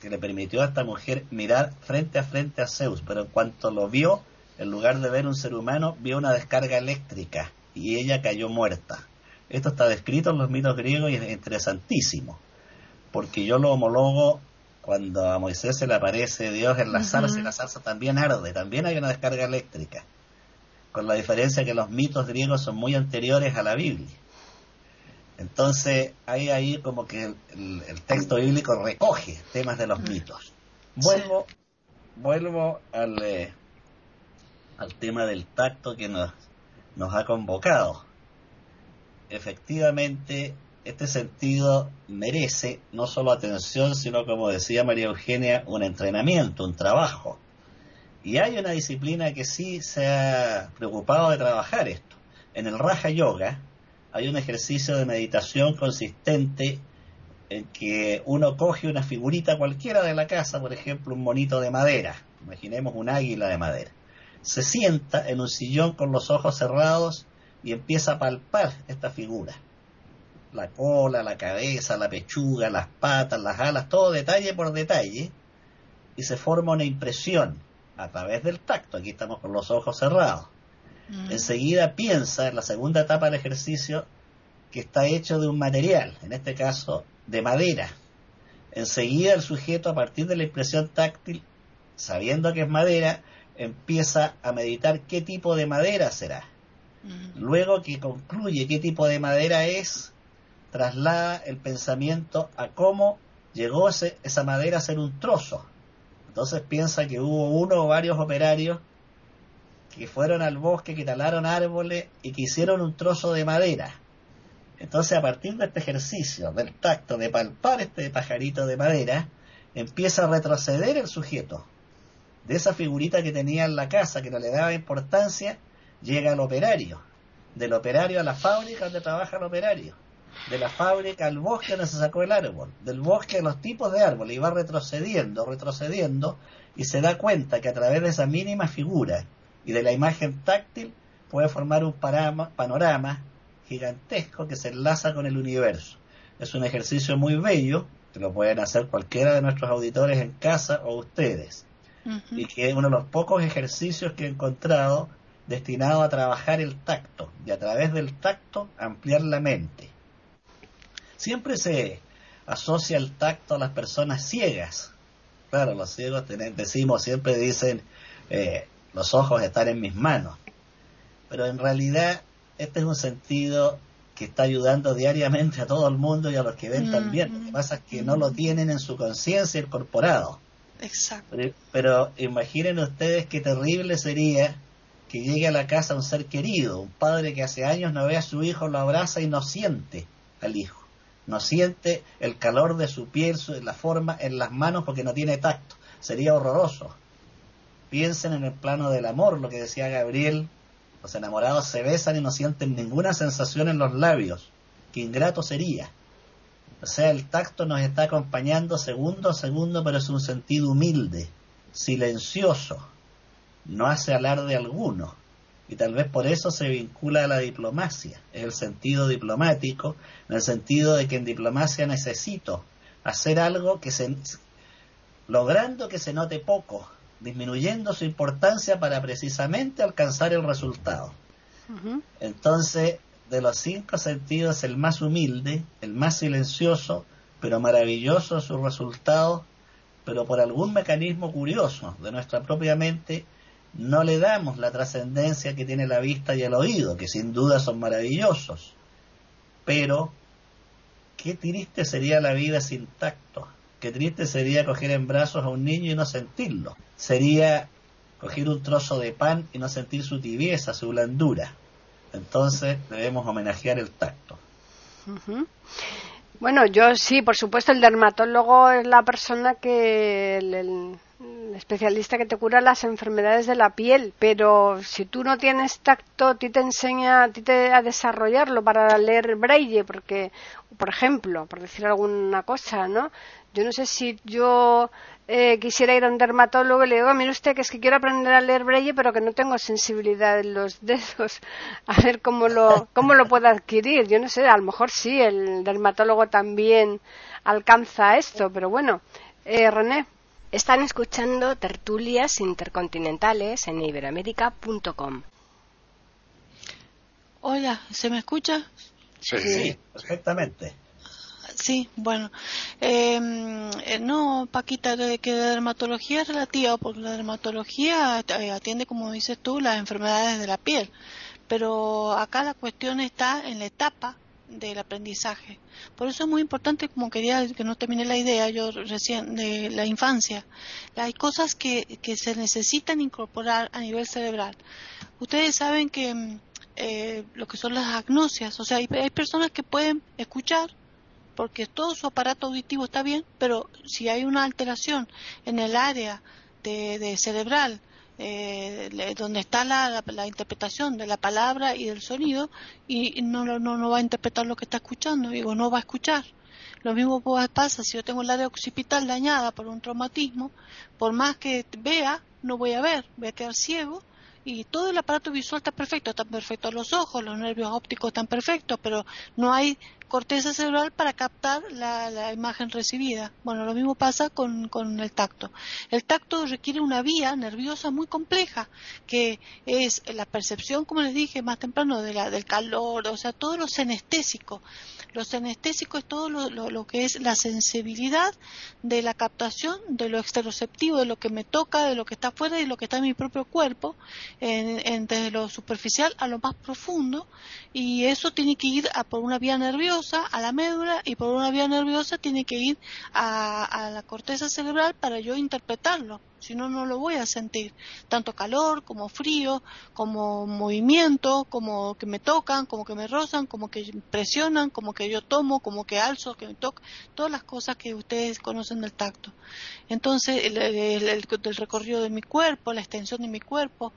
que le permitió a esta mujer mirar frente a frente a Zeus, pero en cuanto lo vio, en lugar de ver un ser humano, vio una descarga eléctrica y ella cayó muerta. Esto está descrito en los mitos griegos y es interesantísimo. porque yo lo homologo cuando a Moisés se le aparece Dios en la zarza y la zarza también arde, también hay una descarga eléctrica, con la diferencia que los mitos griegos son muy anteriores a la Biblia. Entonces hay ahí como que el, texto bíblico recoge temas de los mitos. Vuelvo, vuelvo al, eh, al tema del tacto que nos, nos ha convocado. Efectivamente, este sentido merece no solo atención, sino como decía María Eugenia, un entrenamiento, un trabajo. Y hay una disciplina que sí se ha preocupado de trabajar esto. En el Raja Yoga hay un ejercicio de meditación consistente en que uno coge una figurita cualquiera de la casa, por ejemplo, un monito de madera, imaginemos un águila de madera se sienta en un sillón con los ojos cerrados y empieza a palpar esta figura. La cola, la cabeza, la pechuga, las patas, las alas, todo detalle por detalle, y se forma una impresión a través del tacto. Aquí estamos con los ojos cerrados. Mm. Enseguida piensa en la segunda etapa del ejercicio que está hecho de un material, en este caso de madera. Enseguida el sujeto, a partir de la impresión táctil, sabiendo que es madera, empieza a meditar qué tipo de madera será. Luego que concluye qué tipo de madera es, traslada el pensamiento a cómo llegó esa madera a ser un trozo. Entonces piensa que hubo uno o varios operarios que fueron al bosque, que talaron árboles y que hicieron un trozo de madera. Entonces a partir de este ejercicio, del tacto, de palpar este pajarito de madera, empieza a retroceder el sujeto de esa figurita que tenía en la casa, que no le daba importancia, llega el operario. Del operario a la fábrica donde trabaja el operario. De la fábrica al bosque donde se sacó el árbol. Del bosque a los tipos de árboles. Y va retrocediendo, retrocediendo. Y se da cuenta que a través de esa mínima figura y de la imagen táctil puede formar un panorama gigantesco que se enlaza con el universo. Es un ejercicio muy bello, que lo pueden hacer cualquiera de nuestros auditores en casa o ustedes y que es uno de los pocos ejercicios que he encontrado destinado a trabajar el tacto y a través del tacto ampliar la mente. Siempre se asocia el tacto a las personas ciegas. Claro, los ciegos decimos, siempre dicen, eh, los ojos están en mis manos. Pero en realidad este es un sentido que está ayudando diariamente a todo el mundo y a los que ven también. Lo que pasa es que no lo tienen en su conciencia incorporado. Exacto. Pero, imaginen ustedes qué terrible sería que llegue a la casa un ser querido, un padre que hace años no ve a su hijo, lo abraza y no siente al hijo. No siente el calor de su piel, la forma en las manos porque no tiene tacto. Sería horroroso. Piensen en el plano del amor, lo que decía Gabriel. Los enamorados se besan y no sienten ninguna sensación en los labios. Qué ingrato sería. O sea, el tacto nos está acompañando segundo a segundo, pero es un sentido humilde, silencioso, no hace alarde alguno. Y tal vez por eso se vincula a la diplomacia, el sentido diplomático, en el sentido de que en diplomacia necesito hacer algo que se, logrando que se note poco, disminuyendo su importancia para precisamente alcanzar el resultado. Entonces, de los cinco sentidos el más humilde, el más silencioso, pero maravilloso su resultado, pero por algún mecanismo curioso de nuestra propia mente no le damos la trascendencia que tiene la vista y el oído, que sin duda son maravillosos. Pero qué triste sería la vida sin tacto, qué triste sería coger en brazos a un niño y no sentirlo. Sería coger un trozo de pan y no sentir su tibieza, su blandura. Entonces debemos homenajear el tacto. Bueno, yo sí, por supuesto, el dermatólogo es la persona que, el, especialista que te cura las enfermedades de la piel, pero si tú no tienes tacto, a ti te enseña a ti te, a desarrollarlo para leer braille, porque, por ejemplo, por decir alguna cosa, ¿no? Yo no sé si yo eh, quisiera ir a un dermatólogo y le digo, mire usted que es que quiero aprender a leer braille, pero que no tengo sensibilidad en los dedos, a ver cómo lo, cómo lo puedo adquirir. Yo no sé, a lo mejor sí, el dermatólogo también alcanza esto, pero bueno. Eh, René. Están escuchando tertulias intercontinentales en iberoamérica.com. Hola, ¿se me escucha? sí, perfectamente. Sí, bueno, em, eh, no, Paquita, que la dermatología es relativa, porque la dermatología eh, atiende, como dices tú, las enfermedades de la piel, pero acá la cuestión está en la etapa del aprendizaje. Por eso es muy importante, como quería que no termine la idea yo recién, de la infancia. Hay cosas que, que se necesitan incorporar a nivel cerebral. Ustedes saben que mm, eh, lo que son las agnosias, o sea, hay, hay personas que pueden escuchar porque todo su aparato auditivo está bien, pero si hay una alteración en el área de, de cerebral eh, donde está la, interpretación de la palabra y del sonido y no, no, no va a interpretar lo que está escuchando, digo, no va a escuchar. Lo mismo pasa si yo tengo el área occipital dañada por un traumatismo, por más que vea, no voy a ver, voy a quedar ciego y todo el aparato visual está perfecto, están perfectos los ojos, los nervios ópticos están perfectos, pero no hay corteza cerebral para captar la, imagen recibida. Bueno, lo mismo pasa con, con, el tacto. El tacto requiere una vía nerviosa muy compleja, que es la percepción, como les dije más temprano, de la, del calor, o sea, todo lo senestésico. Lo senestésico es todo lo, que es la sensibilidad de la captación de lo exteroceptivo, de lo que me toca, de lo que está afuera y de lo que está en mi propio cuerpo, en, desde lo superficial a lo más profundo, y eso tiene que ir a por una vía nerviosa a la médula y por una vía nerviosa tiene que ir a, la corteza cerebral para yo interpretarlo si no, no lo voy a sentir. Tanto calor como frío, como movimiento, como que me tocan, como que me rozan, como que presionan, como que yo tomo, como que alzo, que me toca, todas las cosas que ustedes conocen del tacto. Entonces, el, recorrido de mi cuerpo, la extensión de mi cuerpo,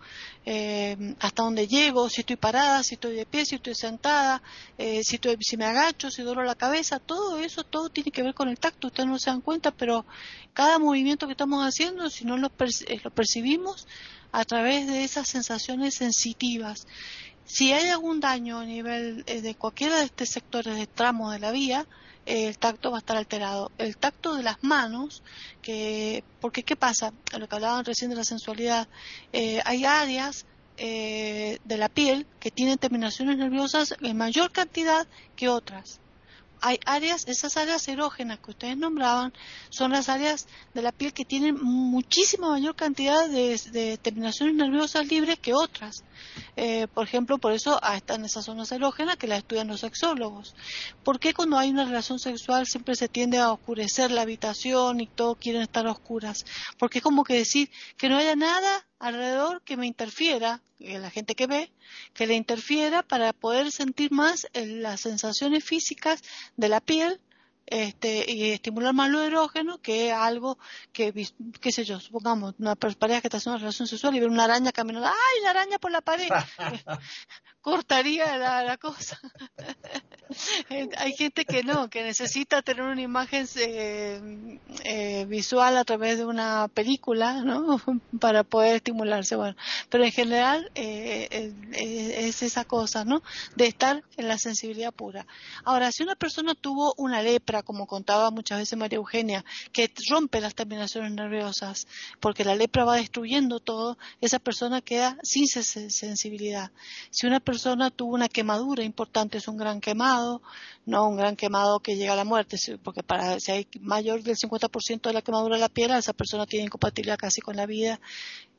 eh, hasta dónde llego, si estoy parada, si estoy de pie, si estoy sentada, eh, si, estoy, si me agacho, si doblo la cabeza, todo eso, todo tiene que ver con el tacto. Ustedes no se dan cuenta, pero cada movimiento que estamos haciendo, si no lo, eh, lo percibimos a través de esas sensaciones sensitivas. Si hay algún daño a nivel eh, de cualquiera de estos sectores de tramo de la vía, eh, el tacto va a estar alterado. El tacto de las manos, que, porque ¿qué pasa? Lo que hablaban recién de la sensualidad, hay áreas de la piel que tienen terminaciones nerviosas en mayor cantidad que otras hay áreas, esas áreas erógenas que ustedes nombraban, son las áreas de la piel que tienen muchísima mayor cantidad de, terminaciones nerviosas libres que otras. Eh, por ejemplo, por eso están esas zonas erógenas que las estudian los sexólogos. ¿Por qué cuando hay una relación sexual siempre se tiende a oscurecer la habitación y todos quieren estar a oscuras? Porque es como que decir que no haya nada alrededor que me interfiera, la gente que ve, que le interfiera para poder sentir más eh, las sensaciones físicas de la piel este, y estimular más lo erógeno que algo que, qué sé yo, supongamos, una pareja que está haciendo una relación sexual y ve una araña caminando, ¡ay, la araña por la pared! Cortaría la, cosa. Hay gente que no, que necesita tener una imagen eh, eh, visual a través de una película, ¿no? Para poder estimularse, bueno. Pero en general eh, es esa cosa, ¿no? De estar en la sensibilidad pura. Ahora, si una persona tuvo una lepra, como contaba muchas veces María Eugenia, que rompe las terminaciones nerviosas, porque la lepra va destruyendo todo, esa persona queda sin sensibilidad. Si una persona tuvo una quemadura importante, es un gran quemado, no un gran quemado que llega a la muerte, porque para, si hay mayor del 50% de la quemadura de la piel, esa persona tiene incompatibilidad casi con la vida.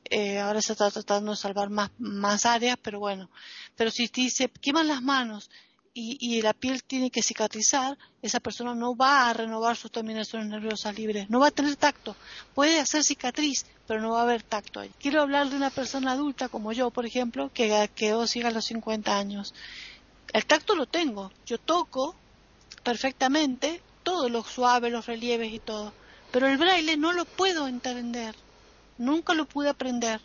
Eh, ahora se está tratando de salvar más, más áreas, pero bueno. Pero si se queman las manos, y, la piel tiene que cicatrizar, esa persona no va a renovar sus terminaciones nerviosas libres, no va a tener tacto. Puede hacer cicatriz, pero no va a haber tacto ahí. Quiero hablar de una persona adulta como yo, por ejemplo, que quedó siga a los 50 años. El tacto lo tengo, yo toco perfectamente todo lo suave, los relieves y todo, pero el braille no lo puedo entender, nunca lo pude aprender,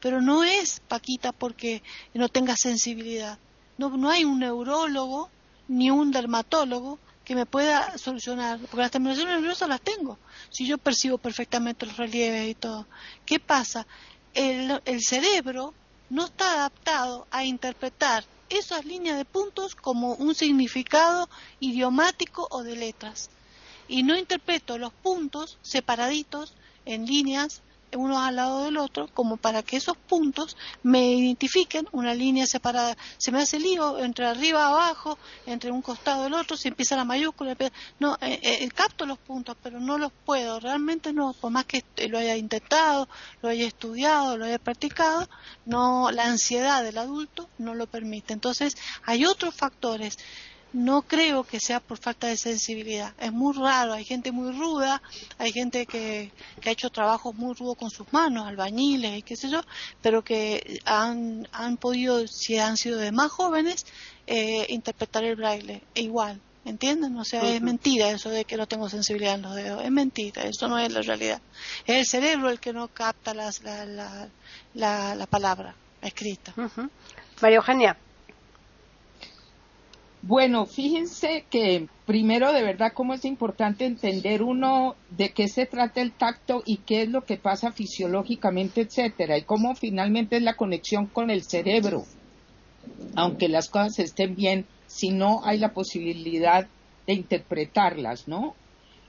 pero no es Paquita porque no tenga sensibilidad no, no hay un neurólogo ni un dermatólogo que me pueda solucionar, porque las terminaciones nerviosas las tengo, si yo percibo perfectamente los relieves y todo. ¿Qué pasa? El, el cerebro no está adaptado a interpretar esas líneas de puntos como un significado idiomático o de letras. Y no interpreto los puntos separaditos en líneas uno al lado del otro, como para que esos puntos me identifiquen una línea separada. Se me hace lío entre arriba abajo, entre un costado y el otro, si empieza la mayúscula. No, eh, eh, capto los puntos, pero no los puedo, realmente no, por más que lo haya intentado, lo haya estudiado, lo haya practicado, no, la ansiedad del adulto no lo permite. Entonces, hay otros factores no creo que sea por falta de sensibilidad. Es muy raro, hay gente muy ruda, hay gente que, ha hecho trabajos muy rudos con sus manos, albañiles y qué sé yo, pero que han, han podido, si han sido de más jóvenes, eh, interpretar el braille e igual. ¿Entienden? O sea, es mentira eso de que no tengo sensibilidad en los dedos. Es mentira, eso no es la realidad. Es el cerebro el que no capta las, la, la, la, palabra escrita. María Eugenia. Bueno, fíjense que primero de verdad cómo es importante entender uno de qué se trata el tacto y qué es lo que pasa fisiológicamente, etcétera, y cómo finalmente es la conexión con el cerebro. Aunque las cosas estén bien, si no hay la posibilidad de interpretarlas, ¿no?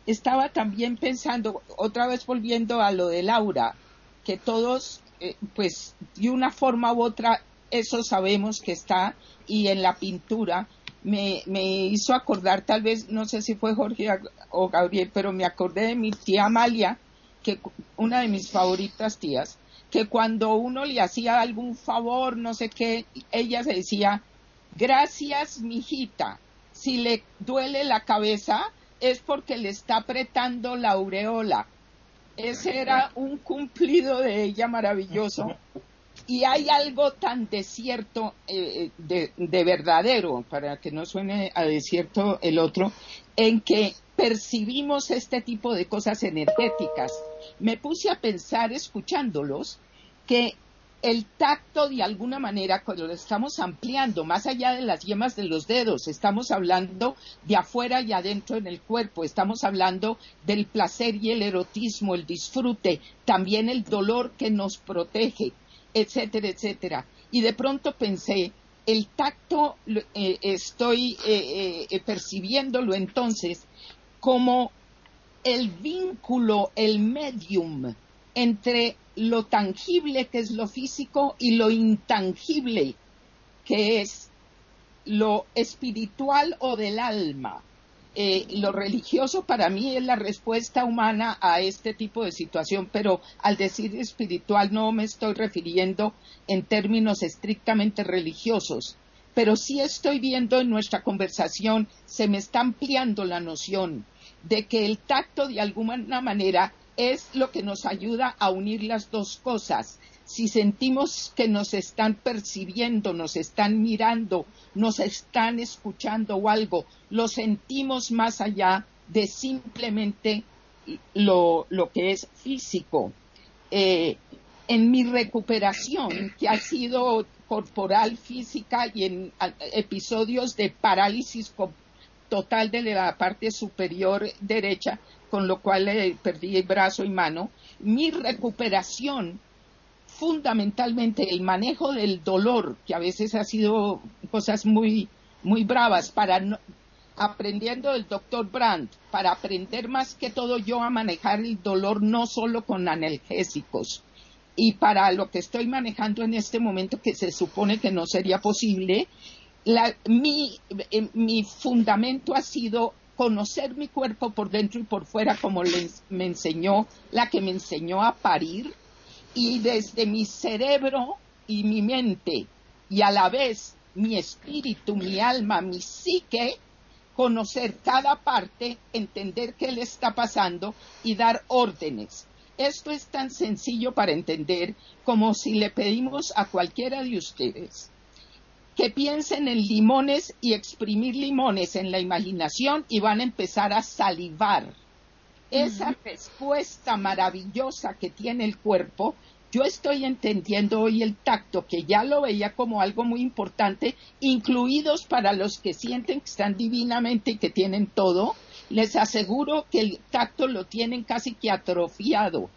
Estaba también pensando, otra vez volviendo a lo de Laura, que todos, eh, pues, de una forma u otra, eso sabemos que está, y en la pintura, me, me hizo acordar, tal vez, no sé si fue Jorge o Gabriel, pero me acordé de mi tía Amalia, que una de mis favoritas tías, que cuando uno le hacía algún favor, no sé qué, ella se decía, gracias, mijita, si le duele la cabeza es porque le está apretando la aureola. Ese era un cumplido de ella maravilloso y hay algo tan desierto, eh, de, de, verdadero, para que no suene a desierto el otro, en que percibimos este tipo de cosas energéticas. Me puse a pensar, escuchándolos, que el tacto de alguna manera, cuando lo estamos ampliando más allá de las yemas de los dedos, estamos hablando de afuera y adentro en el cuerpo, estamos hablando del placer y el erotismo, el disfrute, también el dolor que nos protege etcétera, etcétera. Y de pronto pensé, el tacto eh, estoy eh, eh, percibiéndolo entonces como el vínculo, el medium entre lo tangible que es lo físico y lo intangible que es lo espiritual o del alma. Eh, lo religioso para mí es la respuesta humana a este tipo de situación, pero al decir espiritual no me estoy refiriendo en términos estrictamente religiosos, pero sí estoy viendo en nuestra conversación, se me está ampliando la noción de que el tacto de alguna manera es lo que nos ayuda a unir las dos cosas, si sentimos que nos están percibiendo, nos están mirando, nos están escuchando o algo, lo sentimos más allá de simplemente lo, que es físico. Eh, en mi recuperación, que ha sido corporal, física y en episodios de parálisis total de la parte superior derecha, con lo cual eh, perdí el brazo y mano, mi recuperación fundamentalmente el manejo del dolor, que a veces ha sido cosas muy, muy bravas, para aprendiendo del doctor Brandt, para aprender más que todo yo a manejar el dolor no solo con analgésicos. Y para lo que estoy manejando en este momento, que se supone que no sería posible, mi, eh, mi fundamento ha sido conocer mi cuerpo por dentro y por fuera, como me enseñó la que me enseñó a parir, y desde mi cerebro y mi mente y a la vez mi espíritu, mi alma, mi psique, conocer cada parte, entender qué le está pasando y dar órdenes. Esto es tan sencillo para entender como si le pedimos a cualquiera de ustedes que piensen en limones y exprimir limones en la imaginación y van a empezar a salivar esa respuesta maravillosa que tiene el cuerpo, yo estoy entendiendo hoy el tacto, que ya lo veía como algo muy importante, incluidos para los que sienten que están divinamente y que tienen todo, les aseguro que el tacto lo tienen casi que atrofiado.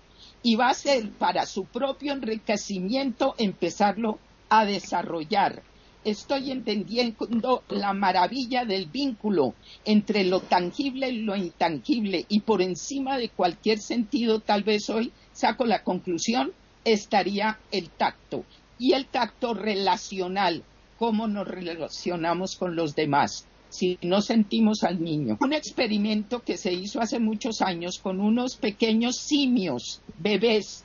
Y va a ser para su propio enriquecimiento empezarlo a desarrollar estoy entendiendo la maravilla del vínculo entre lo tangible y lo intangible y por encima de cualquier sentido tal vez hoy saco la conclusión, estaría el tacto. Y el tacto relacional, cómo nos relacionamos con los demás si no sentimos al niño. Un experimento que se hizo hace muchos años con unos pequeños simios, bebés,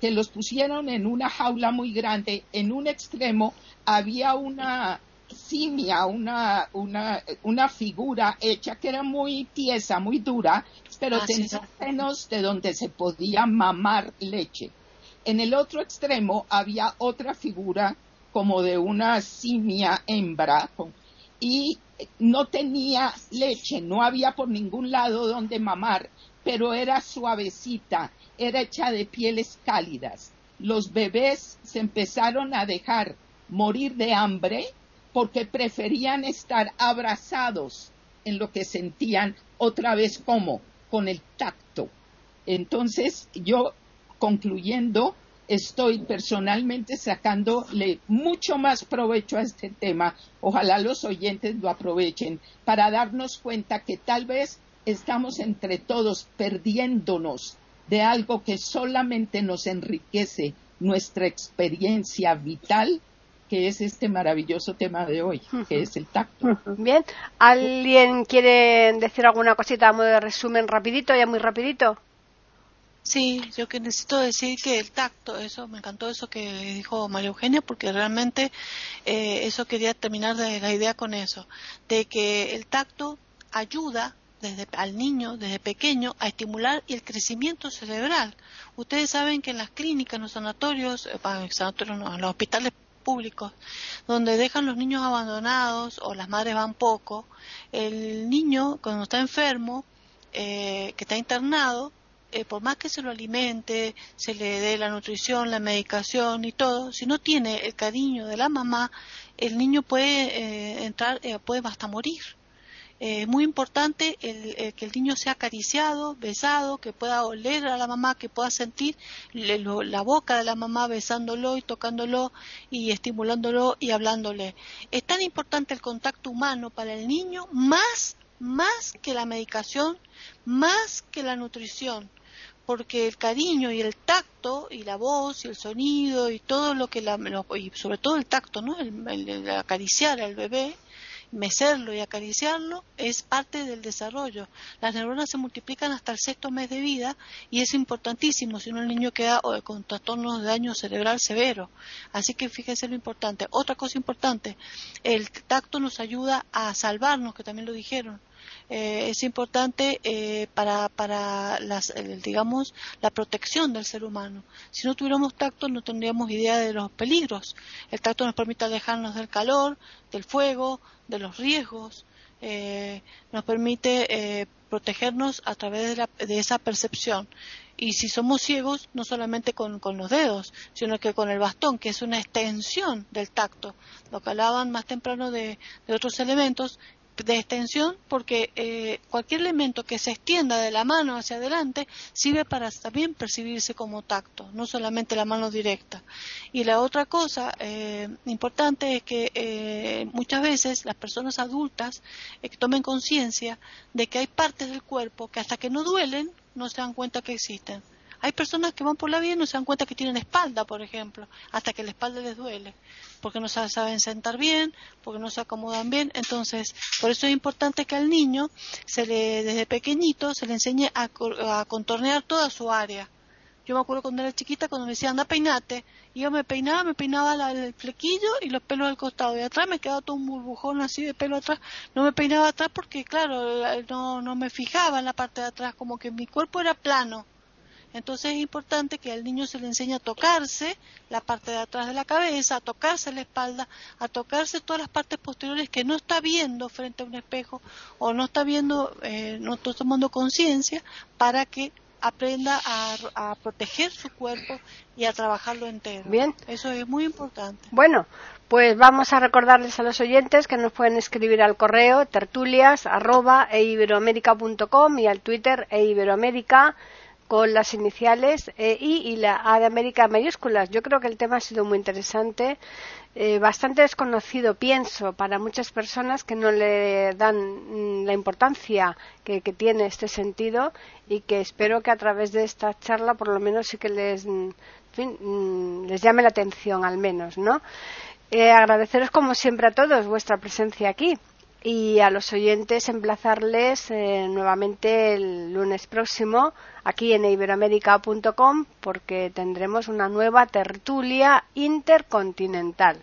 que los pusieron en una jaula muy grande. En un extremo había una simia, una, una, una figura hecha que era muy tiesa, muy dura, pero ah, tenía senos de donde se podía mamar leche. En el otro extremo había otra figura como de una simia hembra y no tenía leche, no había por ningún lado donde mamar, pero era suavecita, era hecha de pieles cálidas. Los bebés se empezaron a dejar morir de hambre porque preferían estar abrazados en lo que sentían otra vez como con el tacto. Entonces yo concluyendo estoy personalmente sacándole mucho más provecho a este tema. Ojalá los oyentes lo aprovechen para darnos cuenta que tal vez estamos entre todos perdiéndonos de algo que solamente nos enriquece nuestra experiencia vital que es este maravilloso tema de hoy, que es el tacto. Bien, ¿alguien quiere decir alguna cosita a modo de resumen rapidito, ya muy rapidito? Sí, yo que necesito decir que el tacto, eso me encantó eso que dijo María Eugenia, porque realmente eh, eso quería terminar de la idea con eso, de que el tacto ayuda desde al niño desde pequeño a estimular el crecimiento cerebral. Ustedes saben que en las clínicas, en los sanatorios, eh, en, en los hospitales públicos, donde dejan los niños abandonados o las madres van poco, el niño cuando está enfermo, eh, que está internado, eh, por más que se lo alimente, se le dé la nutrición, la medicación y todo, si no tiene el cariño de la mamá, el niño puede eh, entrar, eh, puede hasta morir. Es muy importante el, que el niño sea acariciado, besado, que pueda oler a la mamá, que pueda sentir la boca de la mamá besándolo y tocándolo y estimulándolo y hablándole. Es tan importante el contacto humano para el niño más más que la medicación, más que la nutrición porque el cariño y el tacto y la voz y el sonido y todo lo que la, y sobre todo el tacto, ¿no? El, acariciar al bebé, mecerlo y acariciarlo es parte del desarrollo. Las neuronas se multiplican hasta el sexto mes de vida y es importantísimo si no el niño queda con trastornos de daño cerebral severo. Así que fíjense lo importante. Otra cosa importante, el tacto nos ayuda a salvarnos, que también lo dijeron eh, es importante eh, para, para las, digamos, la protección del ser humano. Si no tuviéramos tacto no tendríamos idea de los peligros. El tacto nos permite alejarnos del calor, del fuego, de los riesgos, eh, nos permite protegernos a través de, la, de, esa percepción. Y si somos ciegos, no solamente con, los dedos, sino que con el bastón, que es una extensión del tacto. Lo que hablaban más temprano de otros elementos, de extensión porque eh, cualquier elemento que se extienda de la mano hacia adelante sirve para también percibirse como tacto, no solamente la mano directa. Y la otra cosa eh, importante es que eh, muchas veces las personas adultas tomen conciencia de que hay partes del cuerpo que hasta que no duelen no se dan cuenta que existen. Hay personas que van por la vida y no se dan cuenta que tienen espalda, por ejemplo, hasta que la espalda les duele, porque no saben sentar bien, porque no se acomodan bien. Entonces, por eso es importante que al niño se le, desde pequeñito se le enseñe a, contornear toda su área. Yo me acuerdo cuando era chiquita, cuando me decían, anda, peinate. Y yo me peinaba, me peinaba el flequillo y los pelos al costado. Y atrás me quedaba todo un burbujón así de pelo atrás. No me peinaba atrás porque, claro, no, no me fijaba en la parte de atrás, como que mi cuerpo era plano. Entonces es importante que al niño se le enseñe a tocarse la parte de atrás de la cabeza, a tocarse la espalda, a tocarse todas las partes posteriores que no está viendo frente a un espejo o no está viendo, eh, no está tomando conciencia para que aprenda a, proteger su cuerpo y a trabajarlo entero. Bien. Eso es muy importante. Bueno, pues vamos a recordarles a los oyentes que nos pueden escribir al correo tertulias y al Twitter eiberoamérica con las iniciales eh, y la A de América mayúsculas. Yo creo que el tema ha sido muy interesante, eh, bastante desconocido, pienso, para muchas personas que no le dan mm, la importancia que, tiene este sentido y que espero que a través de esta charla por lo menos sí que les, mm, mm, les llame la atención al menos, ¿no? Eh, agradeceros como siempre a todos vuestra presencia aquí y a los oyentes emplazarles eh, nuevamente el lunes próximo aquí en iberoamérica.com porque tendremos una nueva tertulia intercontinental.